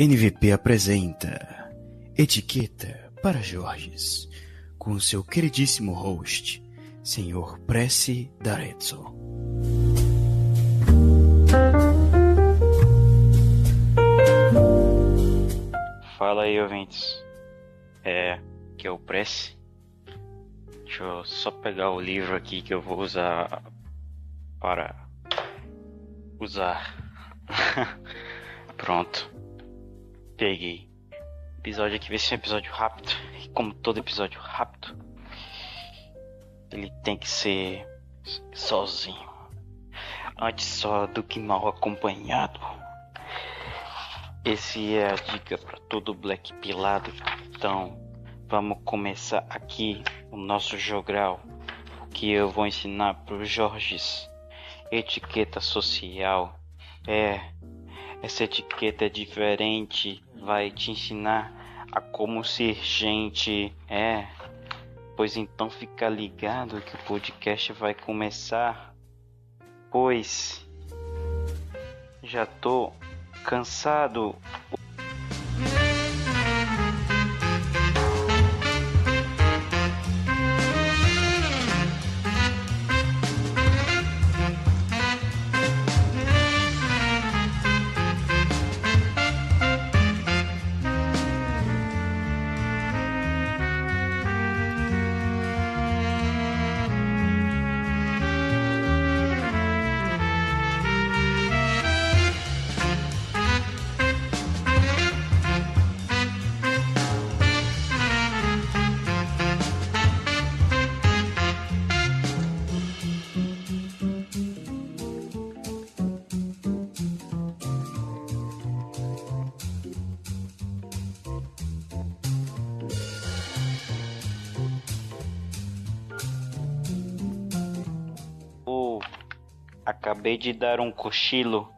NVP apresenta Etiqueta para Jorges, com seu queridíssimo host, Senhor Prece D'Arezzo. Fala aí, ouvintes. É, que é o Prece. Deixa eu só pegar o livro aqui que eu vou usar para usar. Pronto. Peguei. Episódio aqui vai ser um episódio rápido. E como todo episódio rápido, ele tem que ser sozinho. Antes só do que mal acompanhado. Esse é a dica para todo black pilado. Então, vamos começar aqui o nosso jogral. Que eu vou ensinar pro Jorges. Etiqueta social. É, essa etiqueta é diferente. Vai te ensinar a como ser gente. É, pois então fica ligado que o podcast vai começar. Pois já tô cansado. Acabei de dar um cochilo,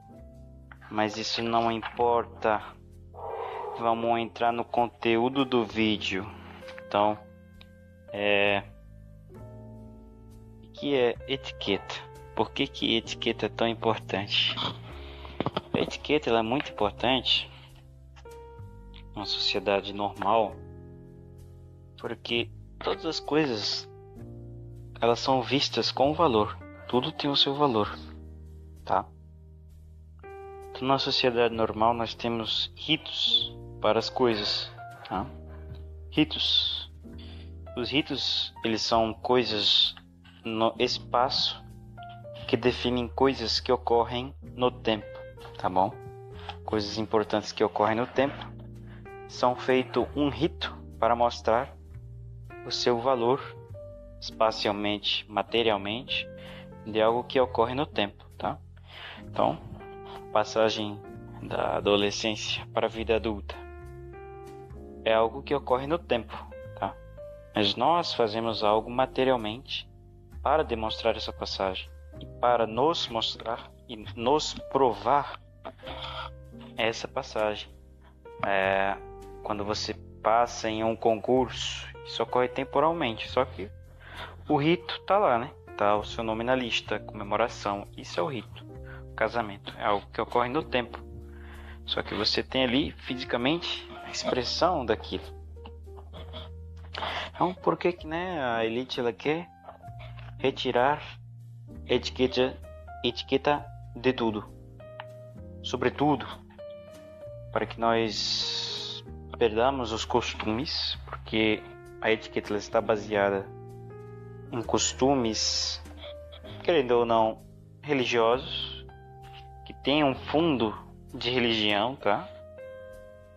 mas isso não importa. Vamos entrar no conteúdo do vídeo. Então, é. O que é etiqueta? Por que, que etiqueta é tão importante? A etiqueta é muito importante numa sociedade normal, porque todas as coisas elas são vistas com valor. Tudo tem o seu valor, tá? Então, na sociedade normal nós temos ritos para as coisas, tá? Ritos. Os ritos eles são coisas no espaço que definem coisas que ocorrem no tempo, tá bom? Coisas importantes que ocorrem no tempo são feito um rito para mostrar o seu valor espacialmente, materialmente, de algo que ocorre no tempo? Então, passagem da adolescência para a vida adulta é algo que ocorre no tempo, tá? Mas nós fazemos algo materialmente para demonstrar essa passagem e para nos mostrar e nos provar essa passagem. É, quando você passa em um concurso, isso ocorre temporalmente, só que o rito tá lá, né? Tá o seu nome na lista, comemoração. Isso é o rito. Casamento é algo que ocorre no tempo. Só que você tem ali fisicamente a expressão daquilo. Então, por que que né, a elite ela quer retirar etiqueta, etiqueta de tudo? Sobretudo, para que nós perdamos os costumes, porque a etiqueta está baseada em costumes, querendo ou não, religiosos, tem um fundo de religião, tá?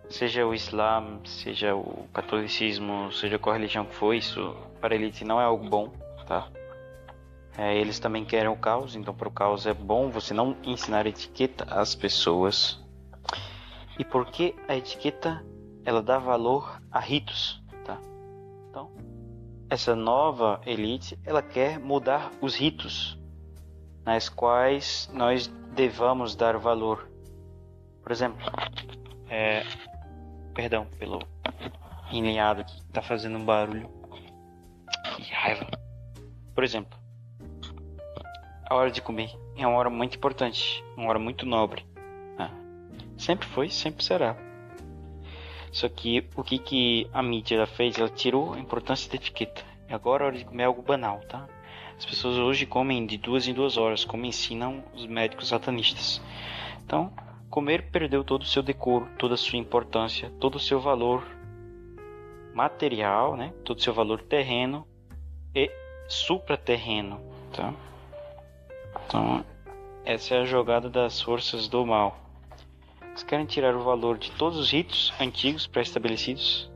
Seja o Islã, seja o catolicismo, seja qual religião que for, isso para a elite não é algo bom, tá? É, eles também querem o caos, então para o caos é bom você não ensinar etiqueta às pessoas. E por que a etiqueta ela dá valor a ritos, tá? Então, essa nova elite ela quer mudar os ritos nas quais nós devamos dar valor. Por exemplo, é, perdão pelo enlinhado que está fazendo um barulho. Que raiva. Por exemplo, a hora de comer é uma hora muito importante, uma hora muito nobre. Ah, sempre foi, sempre será. Só que o que, que a mídia fez? Ela tirou a importância da etiqueta. E agora é hora de comer algo banal, tá? As pessoas hoje comem de duas em duas horas, como ensinam os médicos satanistas. Então, comer perdeu todo o seu decoro, toda a sua importância, todo o seu valor material, né? todo o seu valor terreno e supraterreno. Tá? Então, essa é a jogada das forças do mal. Eles querem tirar o valor de todos os ritos antigos pré-estabelecidos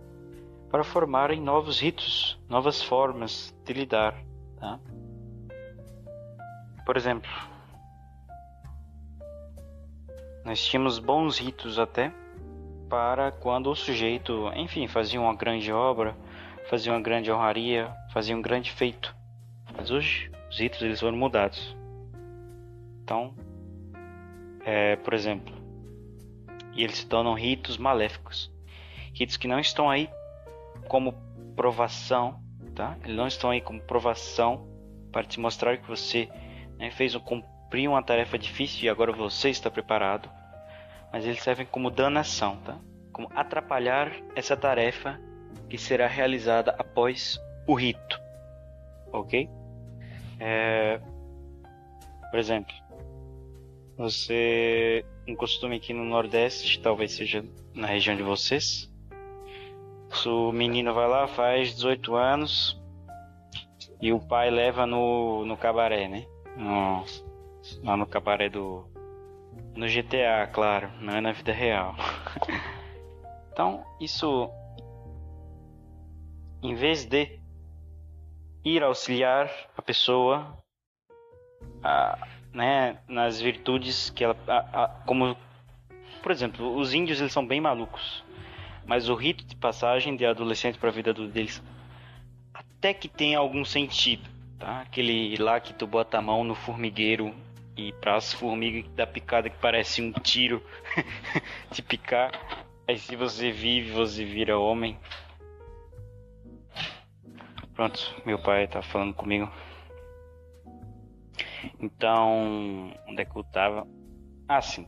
para formarem novos ritos, novas formas de lidar. Tá? Por exemplo, nós tínhamos bons ritos até para quando o sujeito, enfim, fazia uma grande obra, fazia uma grande honraria, fazia um grande feito. Mas hoje os ritos eles foram mudados. Então, é, por exemplo, e eles se tornam ritos maléficos, ritos que não estão aí como provação, tá? Eles não estão aí como provação para te mostrar que você né, fez um, cumprir uma tarefa difícil e agora você está preparado, mas eles servem como danação, tá? Como atrapalhar essa tarefa que será realizada após o rito, ok? É... Por exemplo, você um costume aqui no Nordeste, talvez seja na região de vocês, o menino vai lá, faz 18 anos e o pai leva no, no cabaré, né? No, lá no cabaré do. No GTA, claro, não é na vida real. então, isso. Em vez de ir auxiliar a pessoa a, né, nas virtudes que ela. A, a, como. Por exemplo, os índios eles são bem malucos mas o rito de passagem de adolescente para a vida deles até que tem algum sentido, tá? Aquele lá que tu bota a mão no formigueiro e para as formigas da picada que parece um tiro te picar, aí se você vive, você vira homem. Pronto, meu pai tá falando comigo. Então, onde é que eu tava? Ah, sim.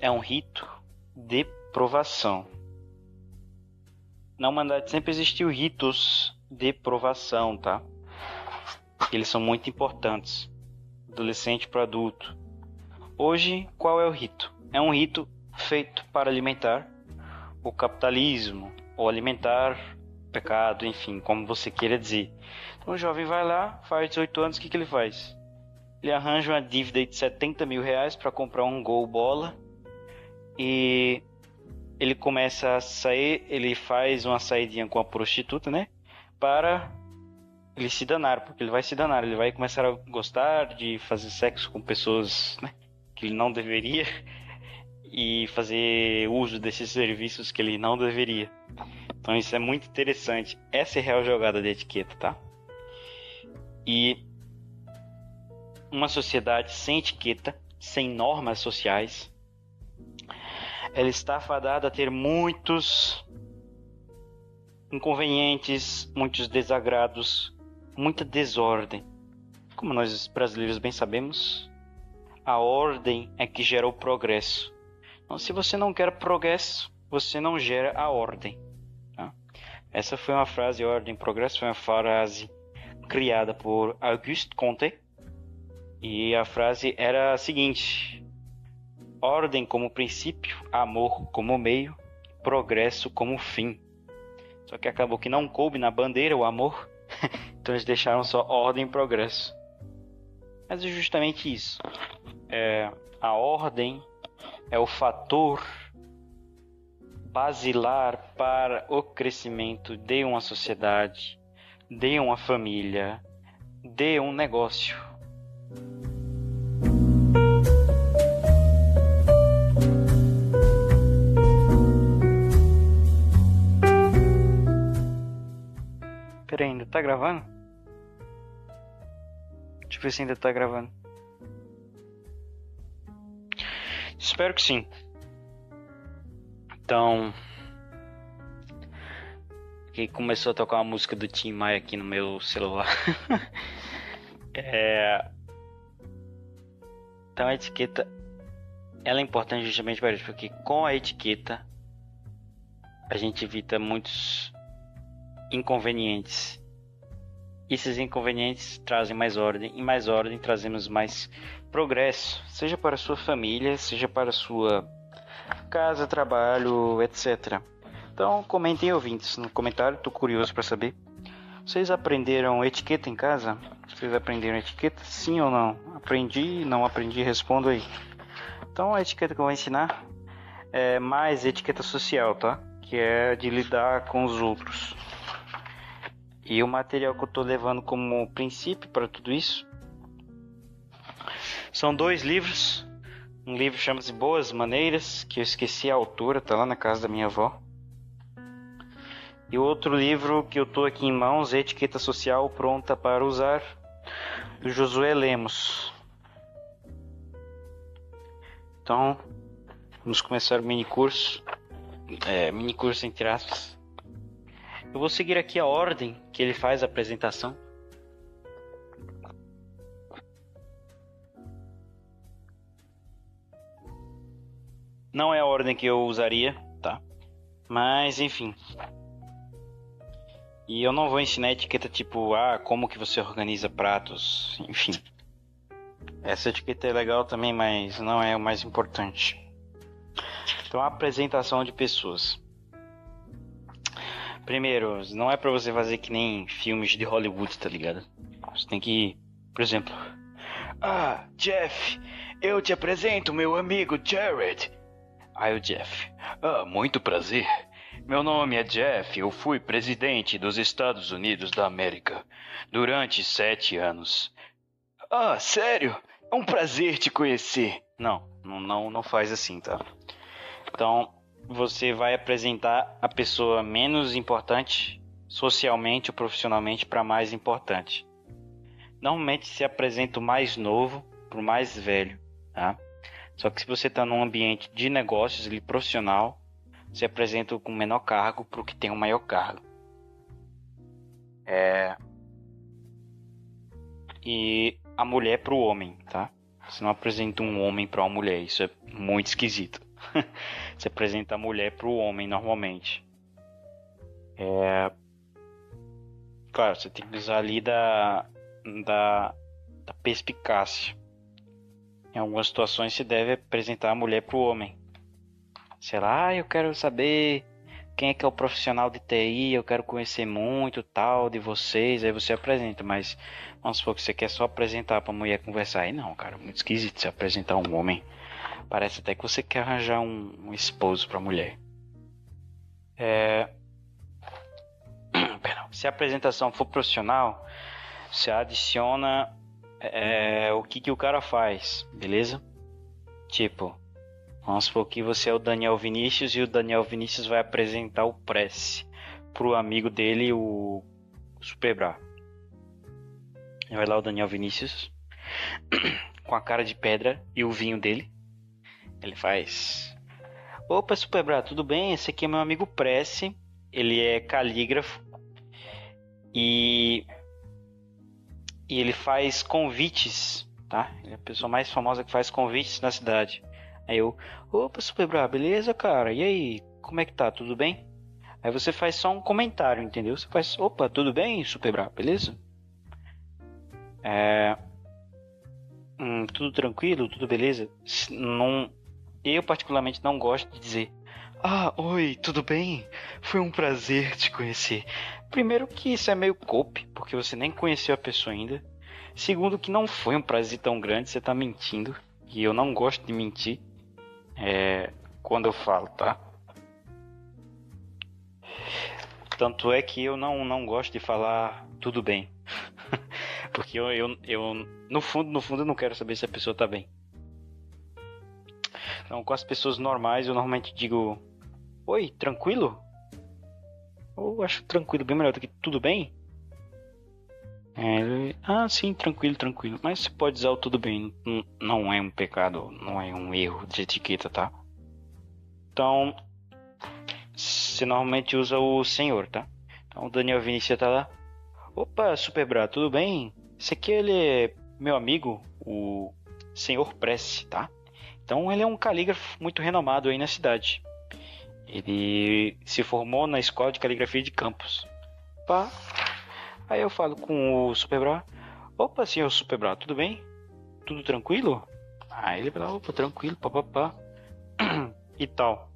É um rito de provação na humanidade sempre existiu ritos de provação, tá? Eles são muito importantes, adolescente para adulto. Hoje, qual é o rito? É um rito feito para alimentar o capitalismo ou alimentar pecado, enfim, como você queira dizer. Então, o jovem vai lá, faz 18 anos, o que, que ele faz? Ele arranja uma dívida de 70 mil reais para comprar um gol bola e ele começa a sair, ele faz uma saidinha com a prostituta, né? Para ele se danar, porque ele vai se danar, ele vai começar a gostar de fazer sexo com pessoas, né? Que ele não deveria e fazer uso desses serviços que ele não deveria. Então isso é muito interessante. Essa é a real jogada de etiqueta, tá? E uma sociedade sem etiqueta, sem normas sociais, ela está fadada a ter muitos inconvenientes, muitos desagrados, muita desordem. Como nós brasileiros bem sabemos, a ordem é que gera o progresso. Então, se você não quer progresso, você não gera a ordem. Tá? Essa foi uma frase, ordem progresso, foi uma frase criada por Auguste Comte. E a frase era a seguinte: ordem como princípio, amor como meio, progresso como fim. Só que acabou que não coube na bandeira o amor, então eles deixaram só ordem e progresso. Mas é justamente isso. É, a ordem é o fator basilar para o crescimento de uma sociedade, de uma família, de um negócio. Ainda tá gravando? Deixa eu ver se ainda tá gravando. Espero que sim. Então. Que começou a tocar uma música do Tim Maia aqui no meu celular. é... Então a etiqueta ela é importante justamente para isso, porque com a etiqueta a gente evita muitos inconvenientes. Esses inconvenientes trazem mais ordem, e mais ordem trazemos mais progresso, seja para sua família, seja para sua casa, trabalho, etc. Então, comentem ouvintes no comentário, estou curioso para saber. Vocês aprenderam etiqueta em casa? Vocês aprenderam etiqueta? Sim ou não? Aprendi, não aprendi, respondo aí. Então, a etiqueta que eu vou ensinar é mais etiqueta social, tá? Que é de lidar com os outros. E o material que eu estou levando como princípio para tudo isso são dois livros. Um livro chama-se Boas Maneiras, que eu esqueci a autora, tá lá na casa da minha avó. E outro livro que eu tô aqui em mãos, Etiqueta Social Pronta para Usar, do Josué Lemos. Então, vamos começar o mini curso. É, mini curso entre aspas. Eu vou seguir aqui a ordem que ele faz a apresentação. Não é a ordem que eu usaria, tá? Mas enfim. E eu não vou ensinar etiqueta tipo, ah, como que você organiza pratos, enfim. Essa etiqueta é legal também, mas não é o mais importante. Então, a apresentação de pessoas. Primeiro, não é para você fazer que nem filmes de Hollywood, tá ligado? Você tem que, por exemplo, ah, Jeff, eu te apresento meu amigo Jared. Aí o Jeff, ah, muito prazer. Meu nome é Jeff, eu fui presidente dos Estados Unidos da América durante sete anos. Ah, sério? É um prazer te conhecer. Não, não, não faz assim, tá? Então, você vai apresentar a pessoa menos importante socialmente ou profissionalmente para mais importante. Normalmente se apresenta o mais novo para o mais velho, tá? Só que se você está num ambiente de negócios e profissional, se apresenta com menor cargo para o que tem o maior cargo. É... E a mulher para o homem, tá? Você não apresenta um homem para uma mulher, isso é muito esquisito. Você apresenta a mulher para o homem normalmente. É... Claro, você tem que usar ali da, da, da perspicácia. Em algumas situações se deve apresentar a mulher para o homem. Sei lá, ah, eu quero saber quem é que é o profissional de TI, eu quero conhecer muito tal de vocês, aí você apresenta, mas vamos supor que você quer só apresentar para a mulher conversar. Aí não, cara, muito esquisito você apresentar um homem. Parece até que você quer arranjar um, um esposo para mulher. É... Se a apresentação for profissional, você adiciona é, o que, que o cara faz, beleza? Tipo, vamos supor que você é o Daniel Vinícius e o Daniel Vinícius vai apresentar o Press pro amigo dele, o Superbra. Vai lá o Daniel Vinícius com a cara de pedra e o vinho dele. Ele faz. Opa, Superbra, tudo bem? Esse aqui é meu amigo Prece. Ele é calígrafo. E. E ele faz convites, tá? Ele é a pessoa mais famosa que faz convites na cidade. Aí eu, opa, Superbra, beleza, cara? E aí, como é que tá? Tudo bem? Aí você faz só um comentário, entendeu? Você faz, opa, tudo bem, Superbra, beleza? É. Hum, tudo tranquilo, tudo beleza? Não, eu, particularmente, não gosto de dizer: Ah, oi, tudo bem? Foi um prazer te conhecer. Primeiro, que isso é meio cope, porque você nem conheceu a pessoa ainda. Segundo, que não foi um prazer tão grande, você tá mentindo. E eu não gosto de mentir é, quando eu falo, tá? Tanto é que eu não, não gosto de falar tudo bem. porque eu, eu, eu, no fundo, no fundo, eu não quero saber se a pessoa tá bem. Então, com as pessoas normais, eu normalmente digo: Oi, tranquilo? Ou acho tranquilo bem melhor do que tudo bem? É, ah, sim, tranquilo, tranquilo. Mas você pode usar o tudo bem, não é um pecado, não é um erro de etiqueta, tá? Então, você normalmente usa o senhor, tá? Então, o Daniel Vinícius tá lá. Opa, Superbra, tudo bem? Esse aqui ele é meu amigo, o senhor Prece, tá? Então ele é um calígrafo muito renomado aí na cidade. Ele se formou na escola de caligrafia de Campos. Pá. Aí eu falo com o Superbra. Opa, senhor Superbra, tudo bem? Tudo tranquilo? Aí ele fala, opa, tranquilo, papapá. e tal.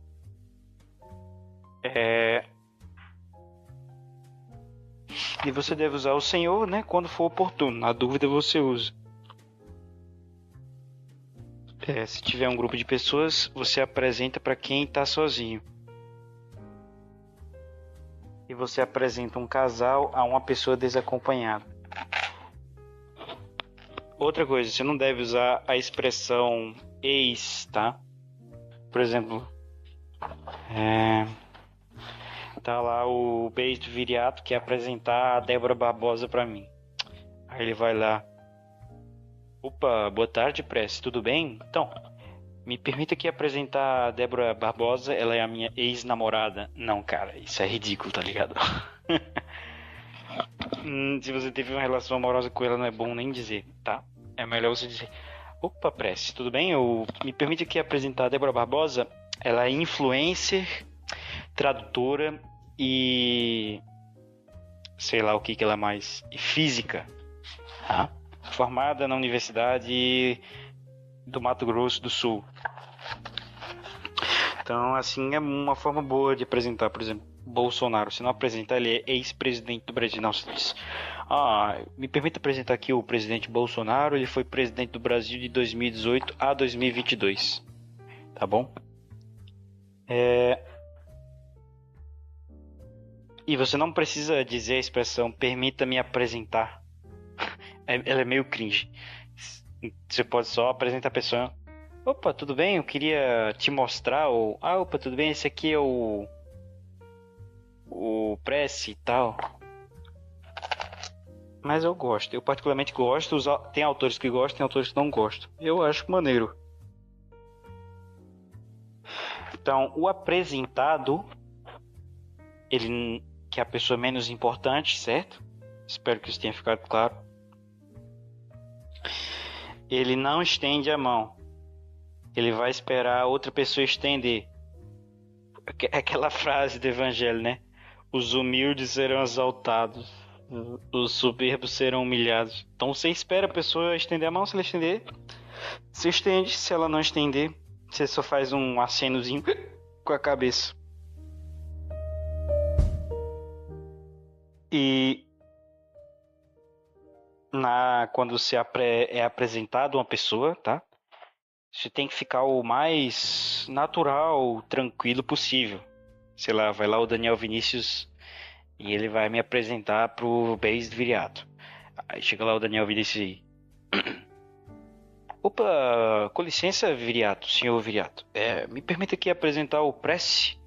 É... E você deve usar o senhor, né? Quando for oportuno. Na dúvida você usa. É, se tiver um grupo de pessoas, você apresenta para quem está sozinho. E você apresenta um casal a uma pessoa desacompanhada. Outra coisa, você não deve usar a expressão ex, tá? Por exemplo, é, tá lá o beijo Viriato que apresentar a Débora Barbosa para mim. Aí ele vai lá. Opa, boa tarde, Prece, tudo bem? Então, me permita aqui apresentar a Débora Barbosa, ela é a minha ex-namorada. Não, cara, isso é ridículo, tá ligado? Hum, se você teve uma relação amorosa com ela, não é bom nem dizer, tá? É melhor você dizer: Opa, Prece, tudo bem? Eu me permite aqui apresentar a Débora Barbosa. Ela é influencer, tradutora e sei lá o que que ela é mais e física tá? Formada na universidade do Mato Grosso do Sul. Então assim é uma forma boa de apresentar por exemplo Bolsonaro. Se não apresentar ele é ex-presidente do Brasil. Não se diz ah, me permita apresentar aqui o presidente Bolsonaro. Ele foi presidente do Brasil de 2018 a 2022 tá bom? É, e você não precisa dizer a expressão permita-me apresentar. É, ela é meio cringe. Você pode só apresentar a pessoa. Opa, tudo bem? Eu queria te mostrar o. Ah, opa, tudo bem? Esse aqui é o. O Press e tal. Mas eu gosto. Eu particularmente gosto. Tem autores que gostam, tem autores que não gostam. Eu acho maneiro. Então, o apresentado. Ele que é a pessoa menos importante, certo? Espero que isso tenha ficado claro. Ele não estende a mão. Ele vai esperar outra pessoa estender. Aquela frase do evangelho, né? Os humildes serão exaltados, os soberbos serão humilhados. Então você espera a pessoa estender a mão, se ela estender, você estende, se ela não estender, você só faz um acenozinho com a cabeça. E na quando se apre, é apresentado uma pessoa, tá? Você tem que ficar o mais natural, tranquilo possível. Sei lá, vai lá o Daniel Vinícius e ele vai me apresentar pro Base Viriato. Aí chega lá o Daniel Vinícius e. Opa, com licença, Viriato, senhor Viriato. É, me permita aqui apresentar o Prece.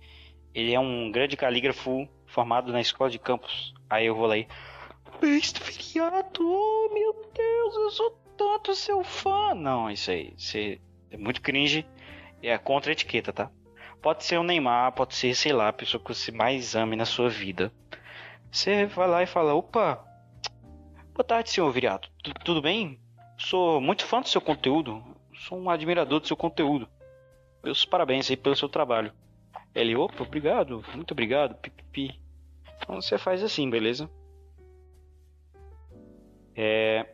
Ele é um grande calígrafo formado na escola de campus. Aí eu vou lá e. Besta feriado, oh meu Deus, eu sou tanto seu fã. Não, isso aí, isso aí é muito cringe. É contra a etiqueta, tá? Pode ser o Neymar, pode ser, sei lá, a pessoa que você mais ame na sua vida. Você vai lá e fala: opa, boa tarde, senhor Viriato. Tudo bem? Sou muito fã do seu conteúdo. Sou um admirador do seu conteúdo. Meus parabéns aí pelo seu trabalho. Ele, opa, obrigado, muito obrigado, pipipi. Então você faz assim, beleza? É.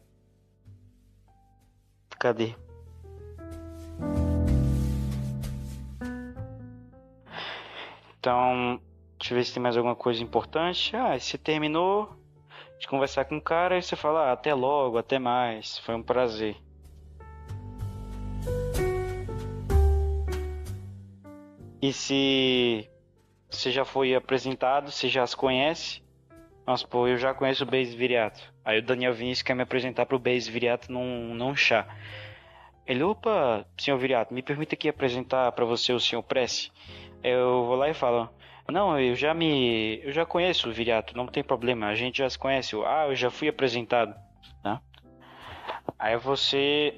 Cadê? Então, deixa eu ver se tem mais alguma coisa importante. Ah, você terminou de conversar com o cara e você fala: ah, até logo, até mais, foi um prazer. E se você já foi apresentado, você já as conhece. Mas, pô, eu já conheço o Base Viriato. Aí o Daniel Vinícius quer me apresentar pro Base Viriato num, num chá. Ele, opa, senhor Viriato, me permita aqui apresentar para você o senhor Prece. Eu vou lá e falo, não, eu já me. Eu já conheço o Viriato, não tem problema, a gente já se conhece. Ah, eu já fui apresentado. Né? Aí você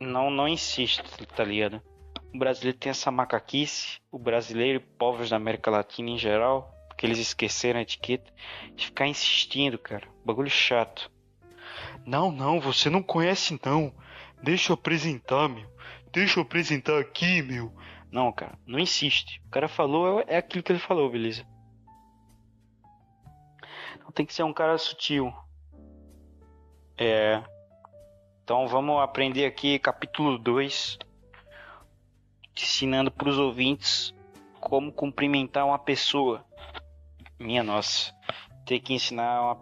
não, não insiste, tá ligado? o brasileiro tem essa macaquice, o brasileiro e povos da América Latina em geral, porque eles esqueceram a etiqueta, de ficar insistindo, cara. Bagulho chato. Não, não, você não conhece não. Deixa eu apresentar, meu. Deixa eu apresentar aqui, meu. Não, cara, não insiste. O cara falou, é aquilo que ele falou, beleza? Então tem que ser um cara sutil. É. Então vamos aprender aqui capítulo 2, ensinando para os ouvintes como cumprimentar uma pessoa. Minha nossa, ter que ensinar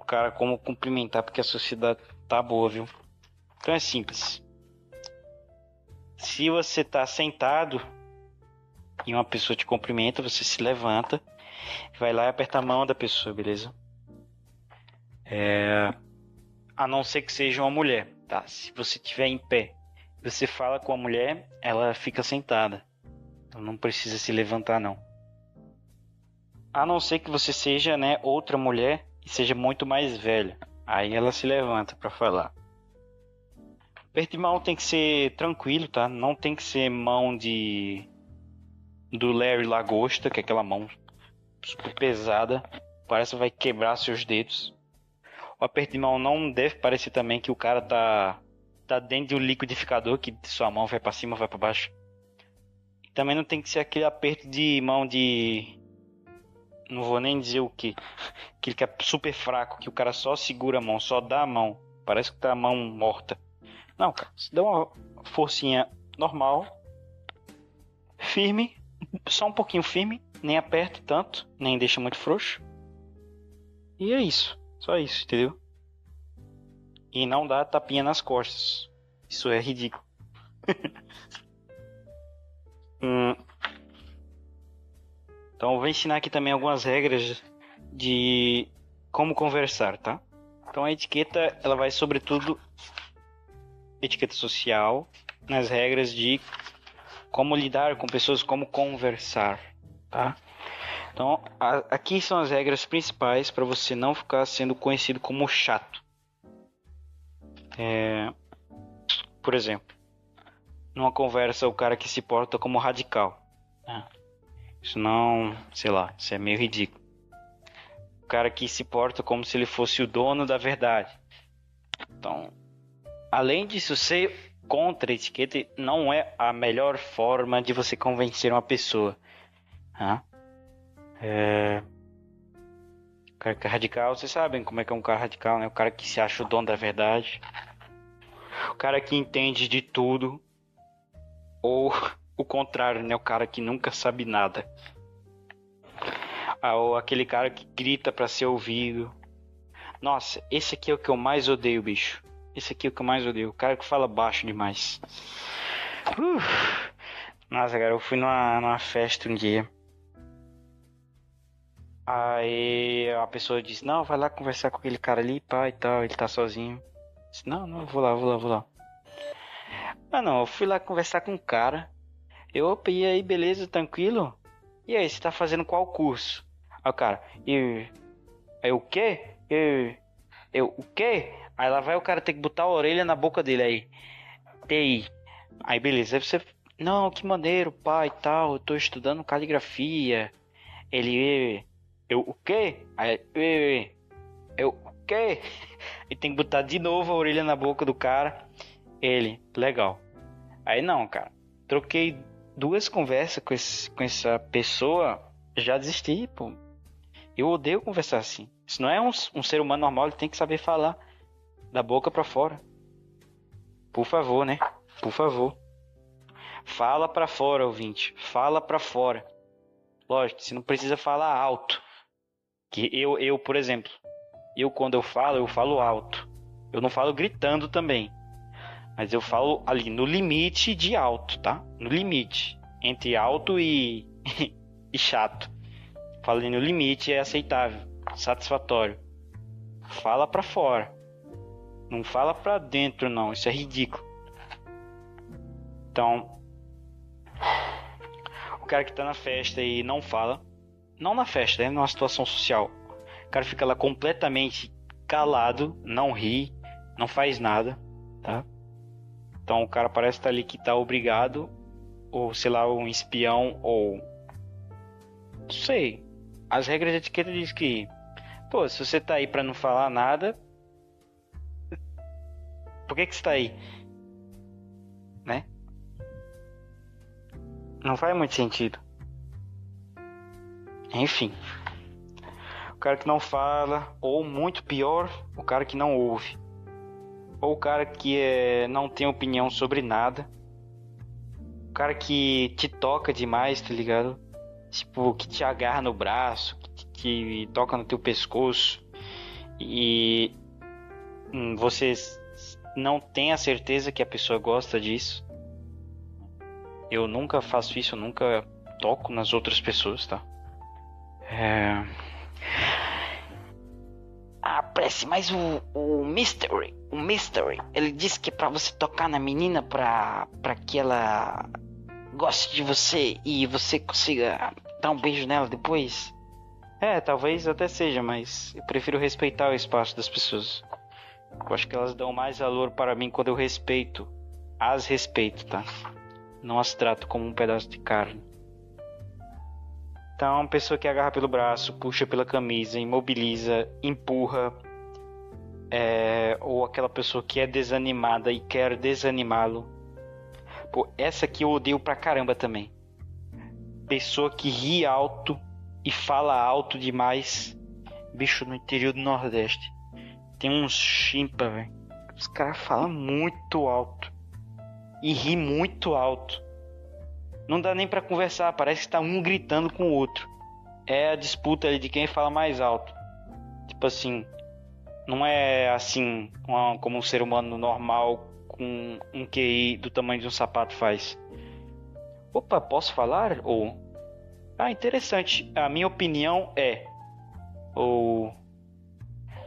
o cara como cumprimentar porque a sociedade tá boa, viu? Então é simples. Se você tá sentado e uma pessoa te cumprimenta, você se levanta, vai lá e aperta a mão da pessoa, beleza? É... A não ser que seja uma mulher, tá? Se você estiver em pé, você fala com a mulher, ela fica sentada. Então não precisa se levantar não. A não ser que você seja, né, outra mulher e seja muito mais velha. Aí ela se levanta para falar. Aperto de mão tem que ser tranquilo, tá? Não tem que ser mão de. do Larry Lagosta, que é aquela mão super pesada. Parece que vai quebrar seus dedos. O aperto de mão não deve parecer também que o cara tá. tá dentro de um liquidificador que sua mão vai para cima, vai para baixo. também não tem que ser aquele aperto de mão de. Não vou nem dizer o que. Que é super fraco, que o cara só segura a mão, só dá a mão. Parece que tá a mão morta. Não, cara, você dá uma forcinha normal, firme, só um pouquinho firme, nem aperta tanto, nem deixa muito frouxo. E é isso, só isso, entendeu? E não dá tapinha nas costas. Isso é ridículo. hum. Então eu vou ensinar aqui também algumas regras de como conversar, tá? Então a etiqueta ela vai sobretudo etiqueta social, nas regras de como lidar com pessoas, como conversar, tá? Então, a, aqui são as regras principais para você não ficar sendo conhecido como chato. É, por exemplo, numa conversa, o cara que se porta como radical. Né? Isso não, sei lá, isso é meio ridículo. O cara que se porta como se ele fosse o dono da verdade. Então, Além disso, ser contra a etiqueta não é a melhor forma de você convencer uma pessoa. Tá? É... O cara que é radical, vocês sabem como é que é um cara radical, né? O cara que se acha o dono da verdade. O cara que entende de tudo. Ou o contrário, né? O cara que nunca sabe nada. Ah, ou aquele cara que grita para ser ouvido. Nossa, esse aqui é o que eu mais odeio, bicho. Esse aqui é o que eu mais odeio. O cara que fala baixo demais. Uh. Nossa, cara, eu fui numa, numa festa um dia. Aí a pessoa disse, não, vai lá conversar com aquele cara ali, pai e tal, ele tá sozinho. Disse, não, não, vou lá, vou lá, vou lá. Ah não, eu fui lá conversar com o cara. Eu, opa, e aí, beleza, tranquilo? E aí, você tá fazendo qual curso? Aí o cara, eu. Aí o quê? Eu. Eu, o quê? Aí lá vai o cara ter que botar a orelha na boca dele aí. TI. Aí beleza. Aí você. Não, que maneiro, pai e tal. Eu tô estudando caligrafia. Ele. Eu o quê? Aí. Eu, eu o quê? E tem que botar de novo a orelha na boca do cara. Ele. Legal. Aí não, cara. Troquei duas conversas com, esse, com essa pessoa. Já desisti, pô. Eu odeio conversar assim. Isso não é um, um ser humano normal, ele tem que saber falar da boca para fora. Por favor, né? Por favor. Fala para fora, ouvinte. Fala para fora. Lógico, você não precisa falar alto. Que eu, eu, por exemplo, eu quando eu falo, eu falo alto. Eu não falo gritando também. Mas eu falo ali no limite de alto, tá? No limite. Entre alto e, e chato. Falei no limite é aceitável, satisfatório. Fala para fora. Não fala pra dentro, não. Isso é ridículo. Então, o cara que tá na festa e não fala, não na festa, é numa situação social. O cara fica lá completamente calado, não ri, não faz nada, tá? Então o cara parece estar tá ali que tá obrigado, ou sei lá, um espião, ou. Não sei. As regras de etiqueta diz que, pô, se você tá aí para não falar nada, por que que está aí? Né? Não faz muito sentido. Enfim. O cara que não fala, ou muito pior, o cara que não ouve. Ou o cara que é, não tem opinião sobre nada. O cara que te toca demais, tá ligado? Tipo, que te agarra no braço, que, que toca no teu pescoço. E hum, você não tem a certeza que a pessoa gosta disso. Eu nunca faço isso, eu nunca toco nas outras pessoas, tá? É... Ah, Prece, mas o, o Mystery, o Mystery, ele disse que é pra você tocar na menina pra, pra que ela goste de você e você consiga dar um beijo nela depois. É, talvez até seja, mas eu prefiro respeitar o espaço das pessoas. Eu acho que elas dão mais valor para mim quando eu respeito. As respeito, tá? Não as trato como um pedaço de carne. Então, pessoa que agarra pelo braço, puxa pela camisa, imobiliza, empurra, é, ou aquela pessoa que é desanimada e quer desanimá-lo. Pô, essa aqui eu odeio pra caramba também. Pessoa que ri alto e fala alto demais. Bicho, no interior do Nordeste. Tem uns chimpa, velho. Os caras falam muito alto. E ri muito alto. Não dá nem para conversar, parece que tá um gritando com o outro. É a disputa ali de quem fala mais alto. Tipo assim, não é assim como um ser humano normal com um QI do tamanho de um sapato faz. Opa, posso falar? Ou. Ah, interessante. A minha opinião é. Ou.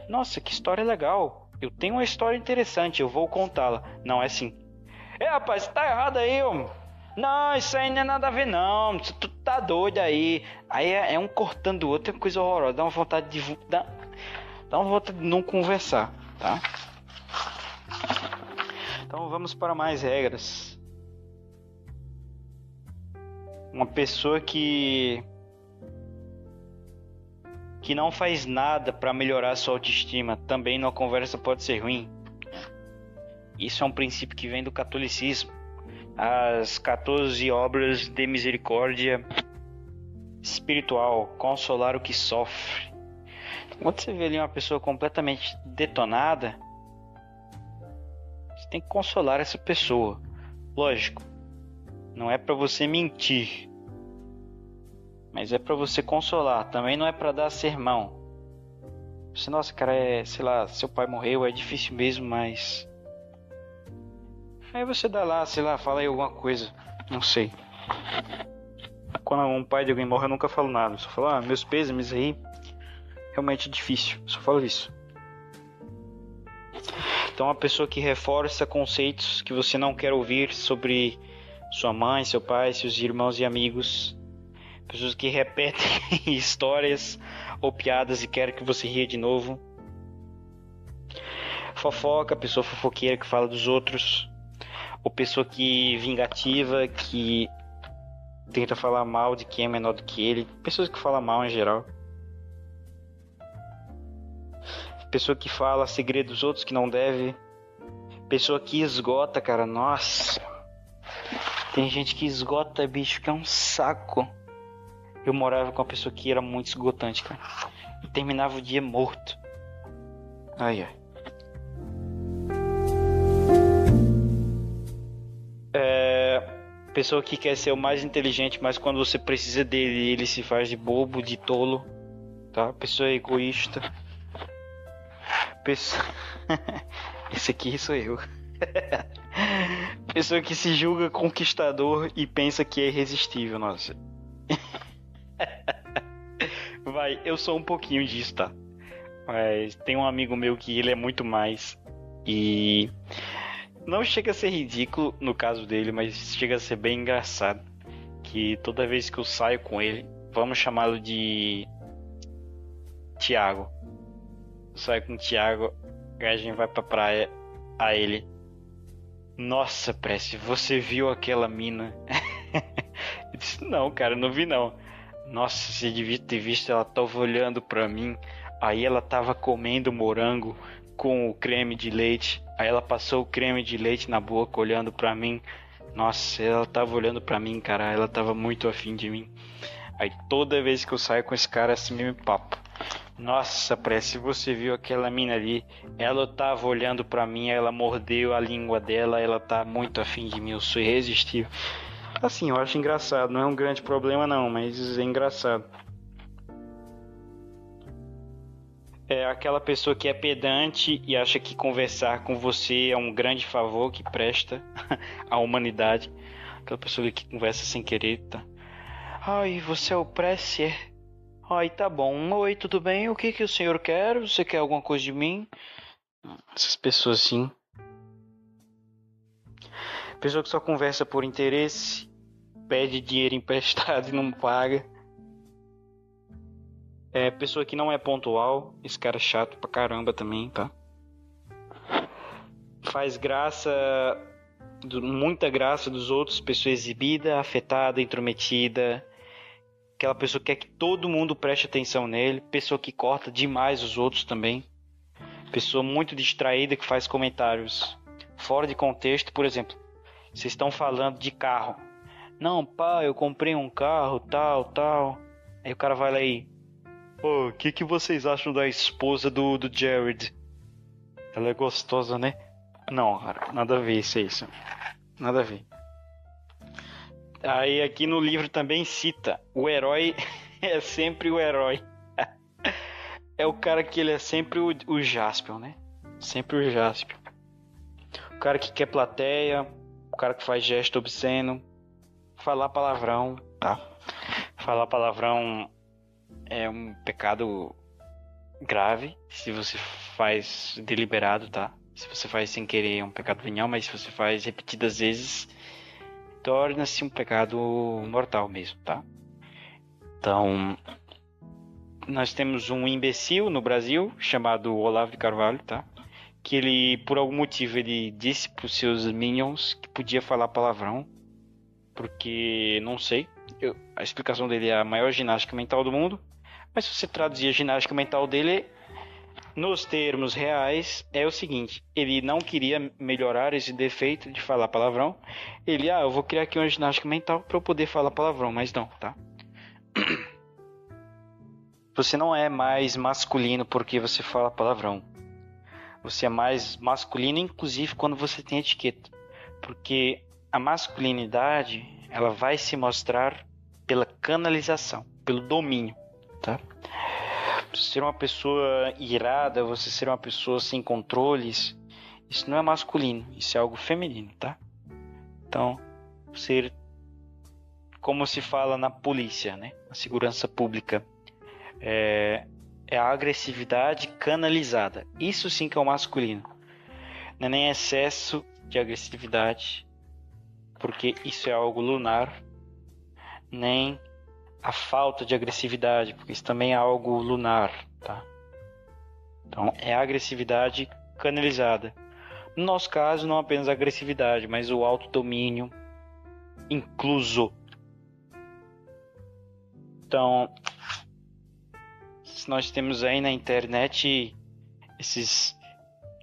Nossa, que história legal. Eu tenho uma história interessante, eu vou contá-la. Não é assim. É, rapaz, tá errado aí, homem. Não, isso aí não é nada a ver, não. Tu tá doido aí. Aí é, é um cortando o outro, é coisa horrorosa. Dá uma vontade de. Dá, vontade de não conversar, tá? Então vamos para mais regras. Uma pessoa que que não faz nada para melhorar sua autoestima, também numa conversa pode ser ruim. Isso é um princípio que vem do catolicismo as 14 obras de misericórdia espiritual, consolar o que sofre. Quando você vê ali uma pessoa completamente detonada, você tem que consolar essa pessoa. Lógico, não é para você mentir, mas é para você consolar. Também não é para dar sermão. Você, nossa, cara, é, sei lá, seu pai morreu, é difícil mesmo, mas Aí você dá lá, sei lá, fala aí alguma coisa. Não sei. Quando um pai de alguém morre, eu nunca falo nada. Eu só falo, ah, meus pêsames aí. Realmente difícil. Só falo isso. Então, uma pessoa que reforça conceitos que você não quer ouvir sobre sua mãe, seu pai, seus irmãos e amigos. Pessoas que repetem histórias ou piadas e querem que você ria de novo. Fofoca, pessoa fofoqueira que fala dos outros ou pessoa que vingativa, que tenta falar mal de quem é menor do que ele, pessoas que falam mal em geral. Pessoa que fala segredos dos outros que não deve. Pessoa que esgota, cara, nossa. Tem gente que esgota, bicho, que é um saco. Eu morava com uma pessoa que era muito esgotante, cara. E terminava o dia morto. Ai, ai. É, pessoa que quer ser o mais inteligente, mas quando você precisa dele, ele se faz de bobo, de tolo, tá? Pessoa egoísta. Pessoa... Esse aqui sou eu. Pessoa que se julga conquistador e pensa que é irresistível, nossa. Vai, eu sou um pouquinho disso, tá? Mas tem um amigo meu que ele é muito mais. E não chega a ser ridículo no caso dele, mas chega a ser bem engraçado. Que toda vez que eu saio com ele, vamos chamá-lo de Tiago. Eu saio com o Tiago, a gente vai pra praia, a ele. Nossa, Prece, você viu aquela mina? eu disse, não, cara, não vi não. Nossa, você devia ter visto, ela tava olhando pra mim. Aí ela tava comendo morango com o creme de leite. Aí ela passou o creme de leite na boca, olhando para mim. Nossa, ela tava olhando para mim, cara. Ela tava muito afim de mim. Aí toda vez que eu saio com esse cara, assim mesmo papo. Nossa, se você viu aquela mina ali, ela tava olhando para mim, ela mordeu a língua dela, ela tá muito afim de mim, eu sou irresistível. Assim, eu acho engraçado, não é um grande problema não, mas é engraçado. É aquela pessoa que é pedante e acha que conversar com você é um grande favor que presta à humanidade. Aquela pessoa que conversa sem querer, tá? Ai, você é o Presser. Ai, tá bom. Oi, tudo bem? O que que o senhor quer? Você quer alguma coisa de mim? Essas pessoas assim. Pessoa que só conversa por interesse, pede dinheiro emprestado e não paga. É pessoa que não é pontual, esse cara é chato pra caramba também, tá? Faz graça, muita graça dos outros, pessoa exibida, afetada, intrometida, aquela pessoa que quer que todo mundo preste atenção nele, pessoa que corta demais os outros também, pessoa muito distraída que faz comentários fora de contexto, por exemplo, vocês estão falando de carro. Não, pai, eu comprei um carro, tal, tal. Aí o cara vai lá e. Pô, o que, que vocês acham da esposa do, do Jared? Ela é gostosa, né? Não, cara, nada a ver isso, isso. Nada a ver. Aí aqui no livro também cita: o herói é sempre o herói. é o cara que ele é sempre o, o Jaspion, né? Sempre o Jaspion. O cara que quer plateia, o cara que faz gesto obsceno, falar palavrão, tá? Falar palavrão é um pecado grave se você faz deliberado, tá? Se você faz sem querer é um pecado venial, mas se você faz repetidas vezes torna-se um pecado mortal mesmo, tá? Então, nós temos um imbecil no Brasil chamado Olavo de Carvalho, tá? Que ele, por algum motivo, ele disse para os seus minions que podia falar palavrão, porque não sei. Eu, a explicação dele é a maior ginástica mental do mundo, mas se você traduzir a ginástica mental dele, nos termos reais, é o seguinte: ele não queria melhorar esse defeito de falar palavrão. Ele, ah, eu vou criar aqui uma ginástica mental para eu poder falar palavrão, mas não, tá? Você não é mais masculino porque você fala palavrão. Você é mais masculino, inclusive quando você tem etiqueta. Porque a masculinidade ela vai se mostrar pela canalização, pelo domínio, tá? Ser uma pessoa irada, você ser uma pessoa sem controles, isso não é masculino, isso é algo feminino, tá? Então, ser como se fala na polícia, né? Na segurança pública, é, é a agressividade canalizada. Isso sim que é o masculino. Não é nem excesso de agressividade, porque isso é algo lunar, nem a falta de agressividade, porque isso também é algo lunar, tá? Então, é a agressividade canalizada. No nosso caso, não apenas a agressividade, mas o autodomínio incluso. Então, nós temos aí na internet esses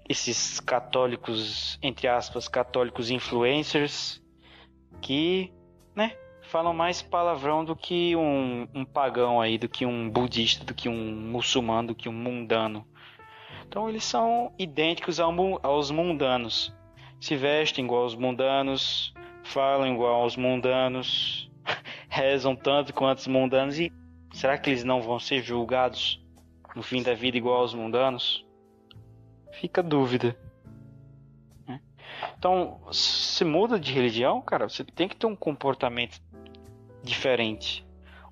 esses católicos, entre aspas, católicos influencers que, né, falam mais palavrão do que um, um pagão aí, do que um budista, do que um muçulmano, do que um mundano. Então eles são idênticos aos mundanos. Se vestem igual aos mundanos, falam igual aos mundanos, rezam tanto quanto os mundanos e será que eles não vão ser julgados no fim da vida igual aos mundanos? Fica a dúvida. Né? Então, se muda de religião, cara, você tem que ter um comportamento diferente,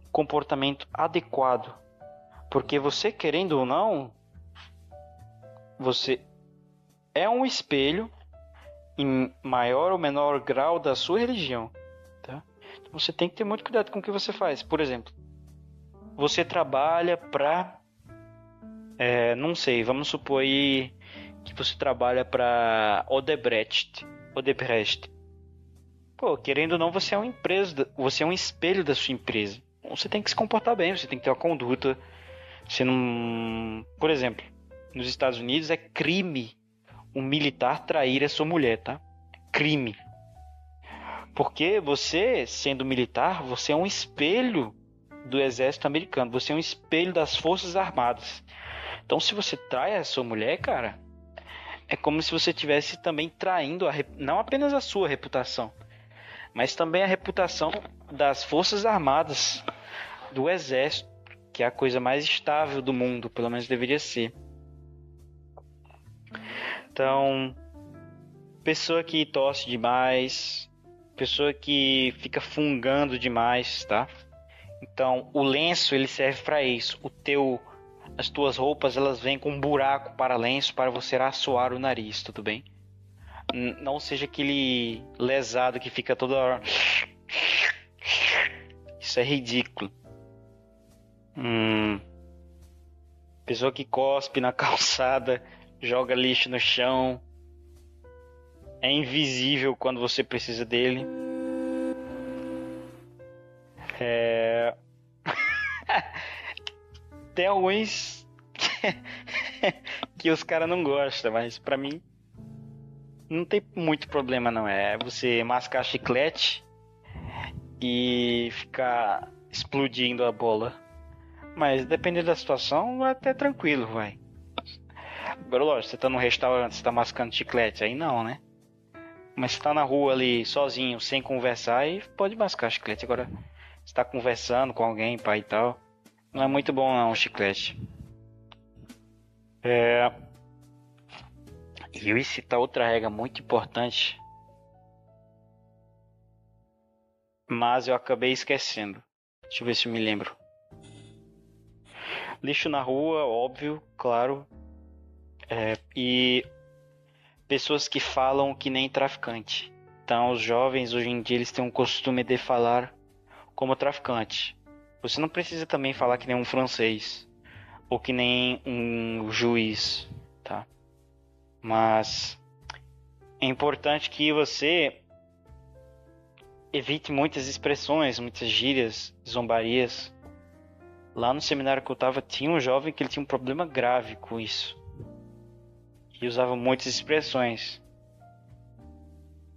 um comportamento adequado. Porque você, querendo ou não, você é um espelho em maior ou menor grau da sua religião. Tá? Então você tem que ter muito cuidado com o que você faz. Por exemplo, você trabalha para. É, não sei, vamos supor aí que você trabalha para Odebrecht. Odebrecht. Pô, querendo ou não, você é uma empresa, você é um espelho da sua empresa. Você tem que se comportar bem, você tem que ter uma conduta. Você não. Por exemplo, nos Estados Unidos é crime um militar trair a sua mulher, tá? Crime. Porque você, sendo militar, você é um espelho do exército americano, você é um espelho das forças armadas. Então, se você trai a sua mulher, cara, é como se você tivesse também traindo a, não apenas a sua reputação, mas também a reputação das forças armadas, do exército, que é a coisa mais estável do mundo, pelo menos deveria ser. Então, pessoa que tosse demais, pessoa que fica fungando demais, tá? Então, o lenço ele serve para isso. O teu as tuas roupas elas vêm com um buraco para lenço para você assoar o nariz, tudo bem? Não seja aquele lesado que fica toda hora. Isso é ridículo. Hum. Pessoa que cospe na calçada, joga lixo no chão. É invisível quando você precisa dele. É. Tem alguns que os caras não gostam, mas para mim não tem muito problema não. É você mascar chiclete e ficar explodindo a bola. Mas dependendo da situação, é até tranquilo, vai. Agora, lógico, você tá num restaurante, você tá mascando chiclete, aí não, né? Mas você tá na rua ali sozinho, sem conversar, aí pode mascar chiclete. Agora, você tá conversando com alguém, pai e tal. Não é muito bom não, o chiclete. É... E eu ia citar outra regra muito importante. Mas eu acabei esquecendo. Deixa eu ver se eu me lembro. Lixo na rua, óbvio, claro. É, e pessoas que falam que nem traficante. Então, os jovens hoje em dia eles têm um costume de falar como traficante. Você não precisa também falar que nem um francês ou que nem um juiz? Mas é importante que você evite muitas expressões, muitas gírias, zombarias. Lá no seminário que eu tava, tinha um jovem que ele tinha um problema grave com isso. E usava muitas expressões.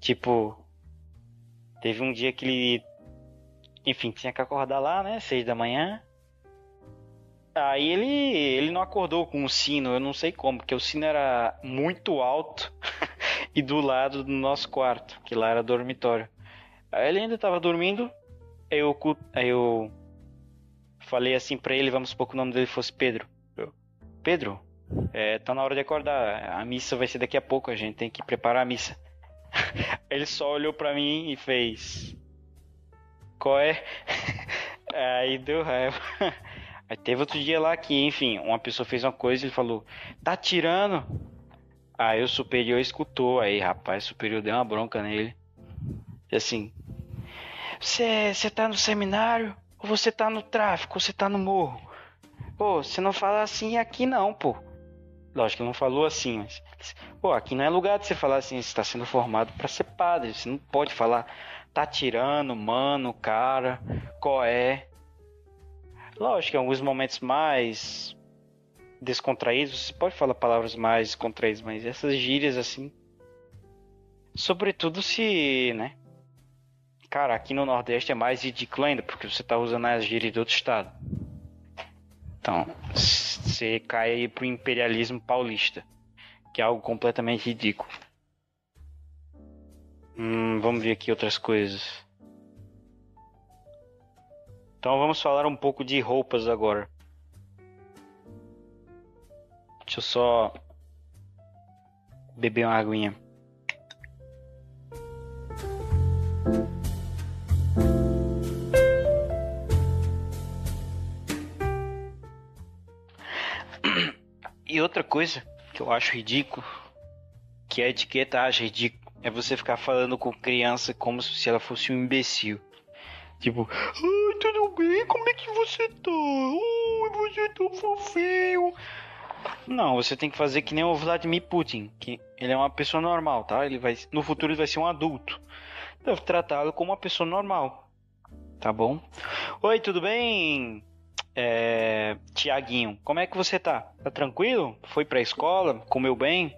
Tipo, teve um dia que ele, enfim, tinha que acordar lá, né, seis da manhã. Aí ele, ele não acordou com o sino, eu não sei como, porque o sino era muito alto e do lado do nosso quarto, que lá era dormitório. Aí ele ainda estava dormindo, aí eu, aí eu falei assim para ele, vamos supor que o nome dele fosse Pedro. Eu, Pedro, é, tá na hora de acordar, a missa vai ser daqui a pouco, a gente tem que preparar a missa. ele só olhou para mim e fez: Qual é? aí deu raiva. Aí teve outro dia lá que, enfim, uma pessoa fez uma coisa e ele falou: Tá tirando? Aí o superior escutou, aí rapaz, o superior deu uma bronca nele. E assim: Você tá no seminário? Ou você tá no tráfico? Ou você tá no morro? Pô, você não fala assim aqui não, pô. Lógico que não falou assim, mas. Pô, aqui não é lugar de você falar assim, você está sendo formado para ser padre. Você não pode falar, tá tirando, mano, cara, qual é. Lógico em alguns momentos mais descontraídos, você pode falar palavras mais descontraídas, mas essas gírias assim. Sobretudo se, né? Cara, aqui no Nordeste é mais ridículo ainda, porque você tá usando as gírias de outro estado. Então, você cai aí pro imperialismo paulista, que é algo completamente ridículo. Hum, vamos ver aqui outras coisas. Então vamos falar um pouco de roupas agora. Deixa eu só beber uma aguinha. E outra coisa que eu acho ridículo, que a etiqueta acha ridículo, é você ficar falando com criança como se ela fosse um imbecil. Tipo, ai, tudo bem? Como é que você tá? Ai, você tão fofinho. Não, você tem que fazer que nem o Vladimir Putin, que ele é uma pessoa normal, tá? Ele vai, no futuro ele vai ser um adulto. Deve tratá-lo como uma pessoa normal, tá bom? Oi, tudo bem? É, Tiaguinho, como é que você tá? Tá tranquilo? Foi pra escola? Comeu bem?